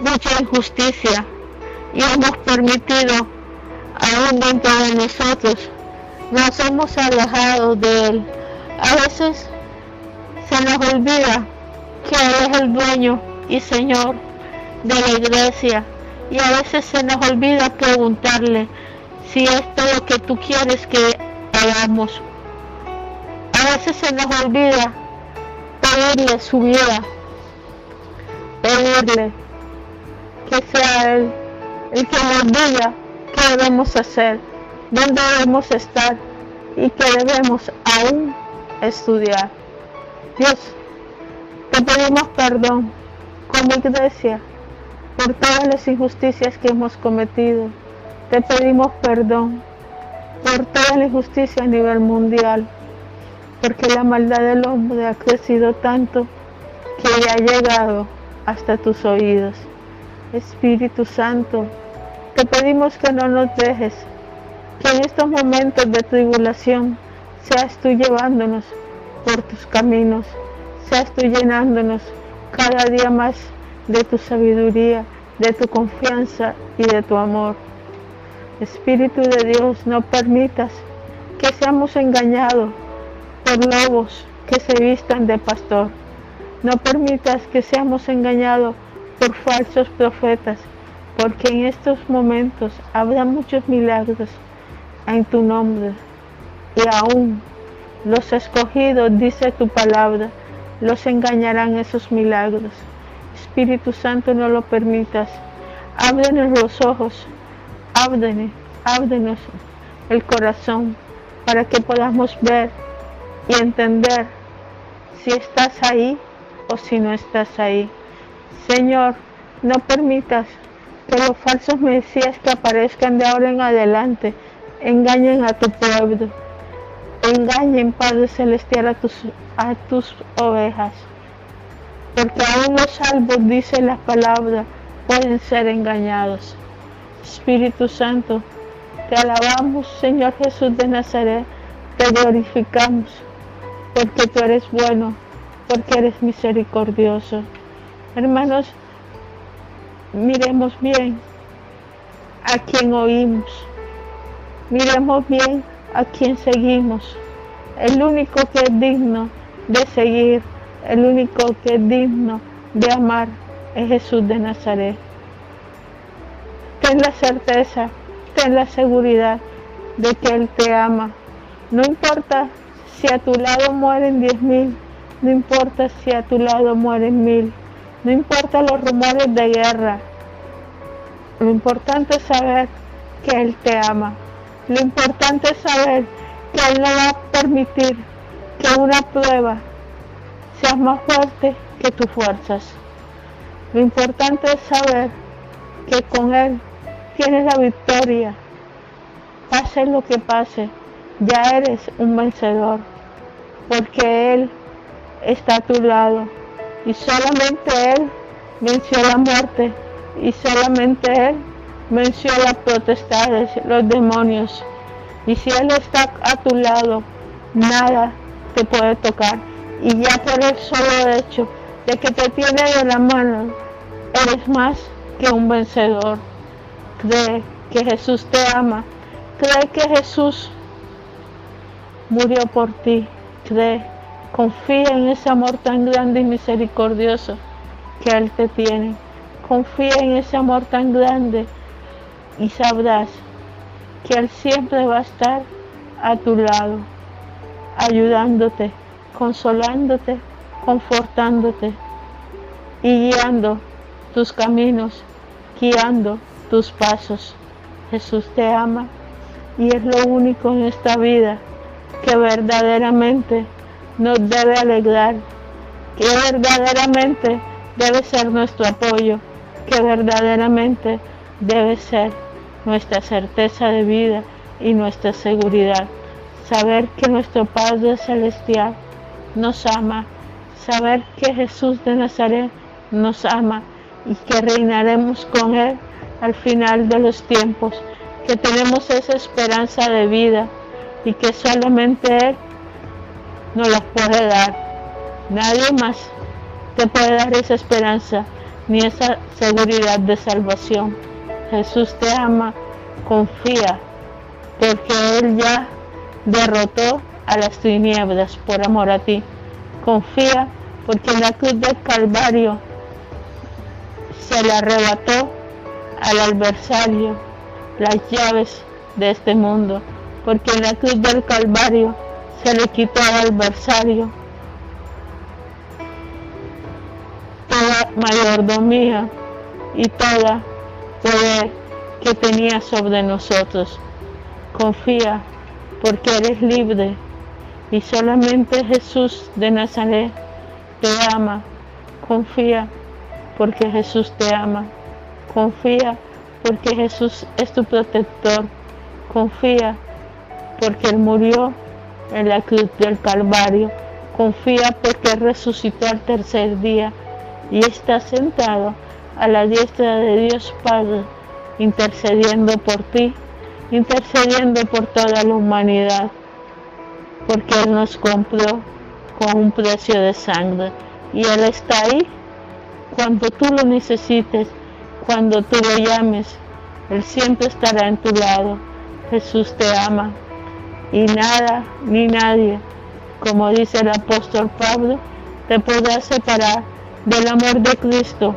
mucha injusticia y hemos permitido aún dentro de nosotros nos hemos alejado de Él. A veces se nos olvida que Él es el dueño y Señor de la iglesia. Y a veces se nos olvida preguntarle si es lo que tú quieres que hagamos. A veces se nos olvida pedirle su vida, pedirle que sea Él el que nos diga qué debemos hacer, dónde debemos estar y que debemos aún estudiar. Dios, te pedimos perdón como iglesia por todas las injusticias que hemos cometido. Te pedimos perdón por toda la injusticia a nivel mundial porque la maldad del hombre ha crecido tanto que ya ha llegado hasta tus oídos. Espíritu Santo, te pedimos que no nos dejes, que en estos momentos de tribulación seas tú llevándonos por tus caminos, seas tú llenándonos cada día más de tu sabiduría, de tu confianza y de tu amor. Espíritu de Dios, no permitas que seamos engañados por lobos que se vistan de pastor. No permitas que seamos engañados por falsos profetas, porque en estos momentos habrá muchos milagros en tu nombre. Y aún los escogidos, dice tu palabra, los engañarán esos milagros. Espíritu Santo, no lo permitas. Ábrenos los ojos, ábrenos, ábrenos el corazón para que podamos ver y entender si estás ahí o si no estás ahí. Señor, no permitas que los falsos mesías que aparezcan de ahora en adelante engañen a tu pueblo. Engañen, Padre Celestial, a tus, a tus ovejas. Porque aún los salvos, dice la palabra, pueden ser engañados. Espíritu Santo, te alabamos, Señor Jesús de Nazaret, te glorificamos, porque tú eres bueno, porque eres misericordioso. Hermanos, miremos bien a quien oímos, miremos bien a quien seguimos. El único que es digno de seguir, el único que es digno de amar es Jesús de Nazaret. Ten la certeza, ten la seguridad de que Él te ama. No importa si a tu lado mueren diez mil, no importa si a tu lado mueren mil, no importa los rumores de guerra. Lo importante es saber que Él te ama. Lo importante es saber que Él no va a permitir que una prueba sea más fuerte que tus fuerzas. Lo importante es saber que con Él tienes la victoria. Pase lo que pase, ya eres un vencedor, porque Él está a tu lado y solamente Él venció la muerte y solamente Él venció las potestades, los demonios. Y si Él está a tu lado, nada te puede tocar. Y ya por el solo hecho de que te tiene de la mano, eres más que un vencedor. Cree que Jesús te ama. Cree que Jesús murió por ti. Cree, confía en ese amor tan grande y misericordioso que Él te tiene. Confía en ese amor tan grande y sabrás que Él siempre va a estar a tu lado, ayudándote, consolándote, confortándote y guiando tus caminos, guiando tus pasos. Jesús te ama y es lo único en esta vida que verdaderamente nos debe alegrar, que verdaderamente debe ser nuestro apoyo, que verdaderamente debe ser nuestra certeza de vida y nuestra seguridad. Saber que nuestro Padre Celestial nos ama, saber que Jesús de Nazaret nos ama y que reinaremos con Él al final de los tiempos, que tenemos esa esperanza de vida y que solamente Él nos la puede dar. Nadie más te puede dar esa esperanza ni esa seguridad de salvación. Jesús te ama, confía, porque Él ya derrotó a las tinieblas por amor a ti. Confía porque en la cruz del Calvario se le arrebató al adversario las llaves de este mundo, porque en la cruz del Calvario se le quitó al adversario toda mayordomía y toda poder que tenía sobre nosotros. Confía porque eres libre y solamente Jesús de Nazaret te ama. Confía porque Jesús te ama. Confía porque Jesús es tu protector. Confía porque Él murió en la cruz del Calvario. Confía porque resucitó al tercer día y está sentado a la diestra de Dios Padre, intercediendo por ti, intercediendo por toda la humanidad, porque Él nos compró con un precio de sangre. Y Él está ahí cuando tú lo necesites, cuando tú lo llames, Él siempre estará en tu lado. Jesús te ama. Y nada ni nadie, como dice el apóstol Pablo, te podrá separar del amor de Cristo,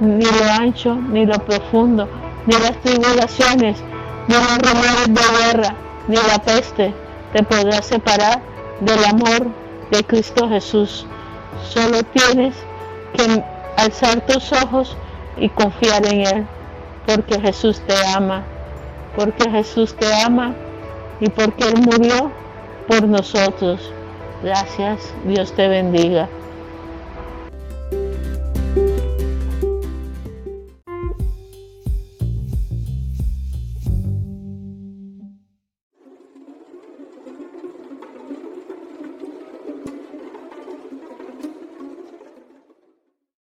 ni lo ancho, ni lo profundo, ni las tribulaciones, ni los rumores de guerra, ni la peste, te podrá separar del amor de Cristo Jesús. Solo tienes que alzar tus ojos y confiar en Él, porque Jesús te ama, porque Jesús te ama y porque Él murió por nosotros. Gracias, Dios te bendiga.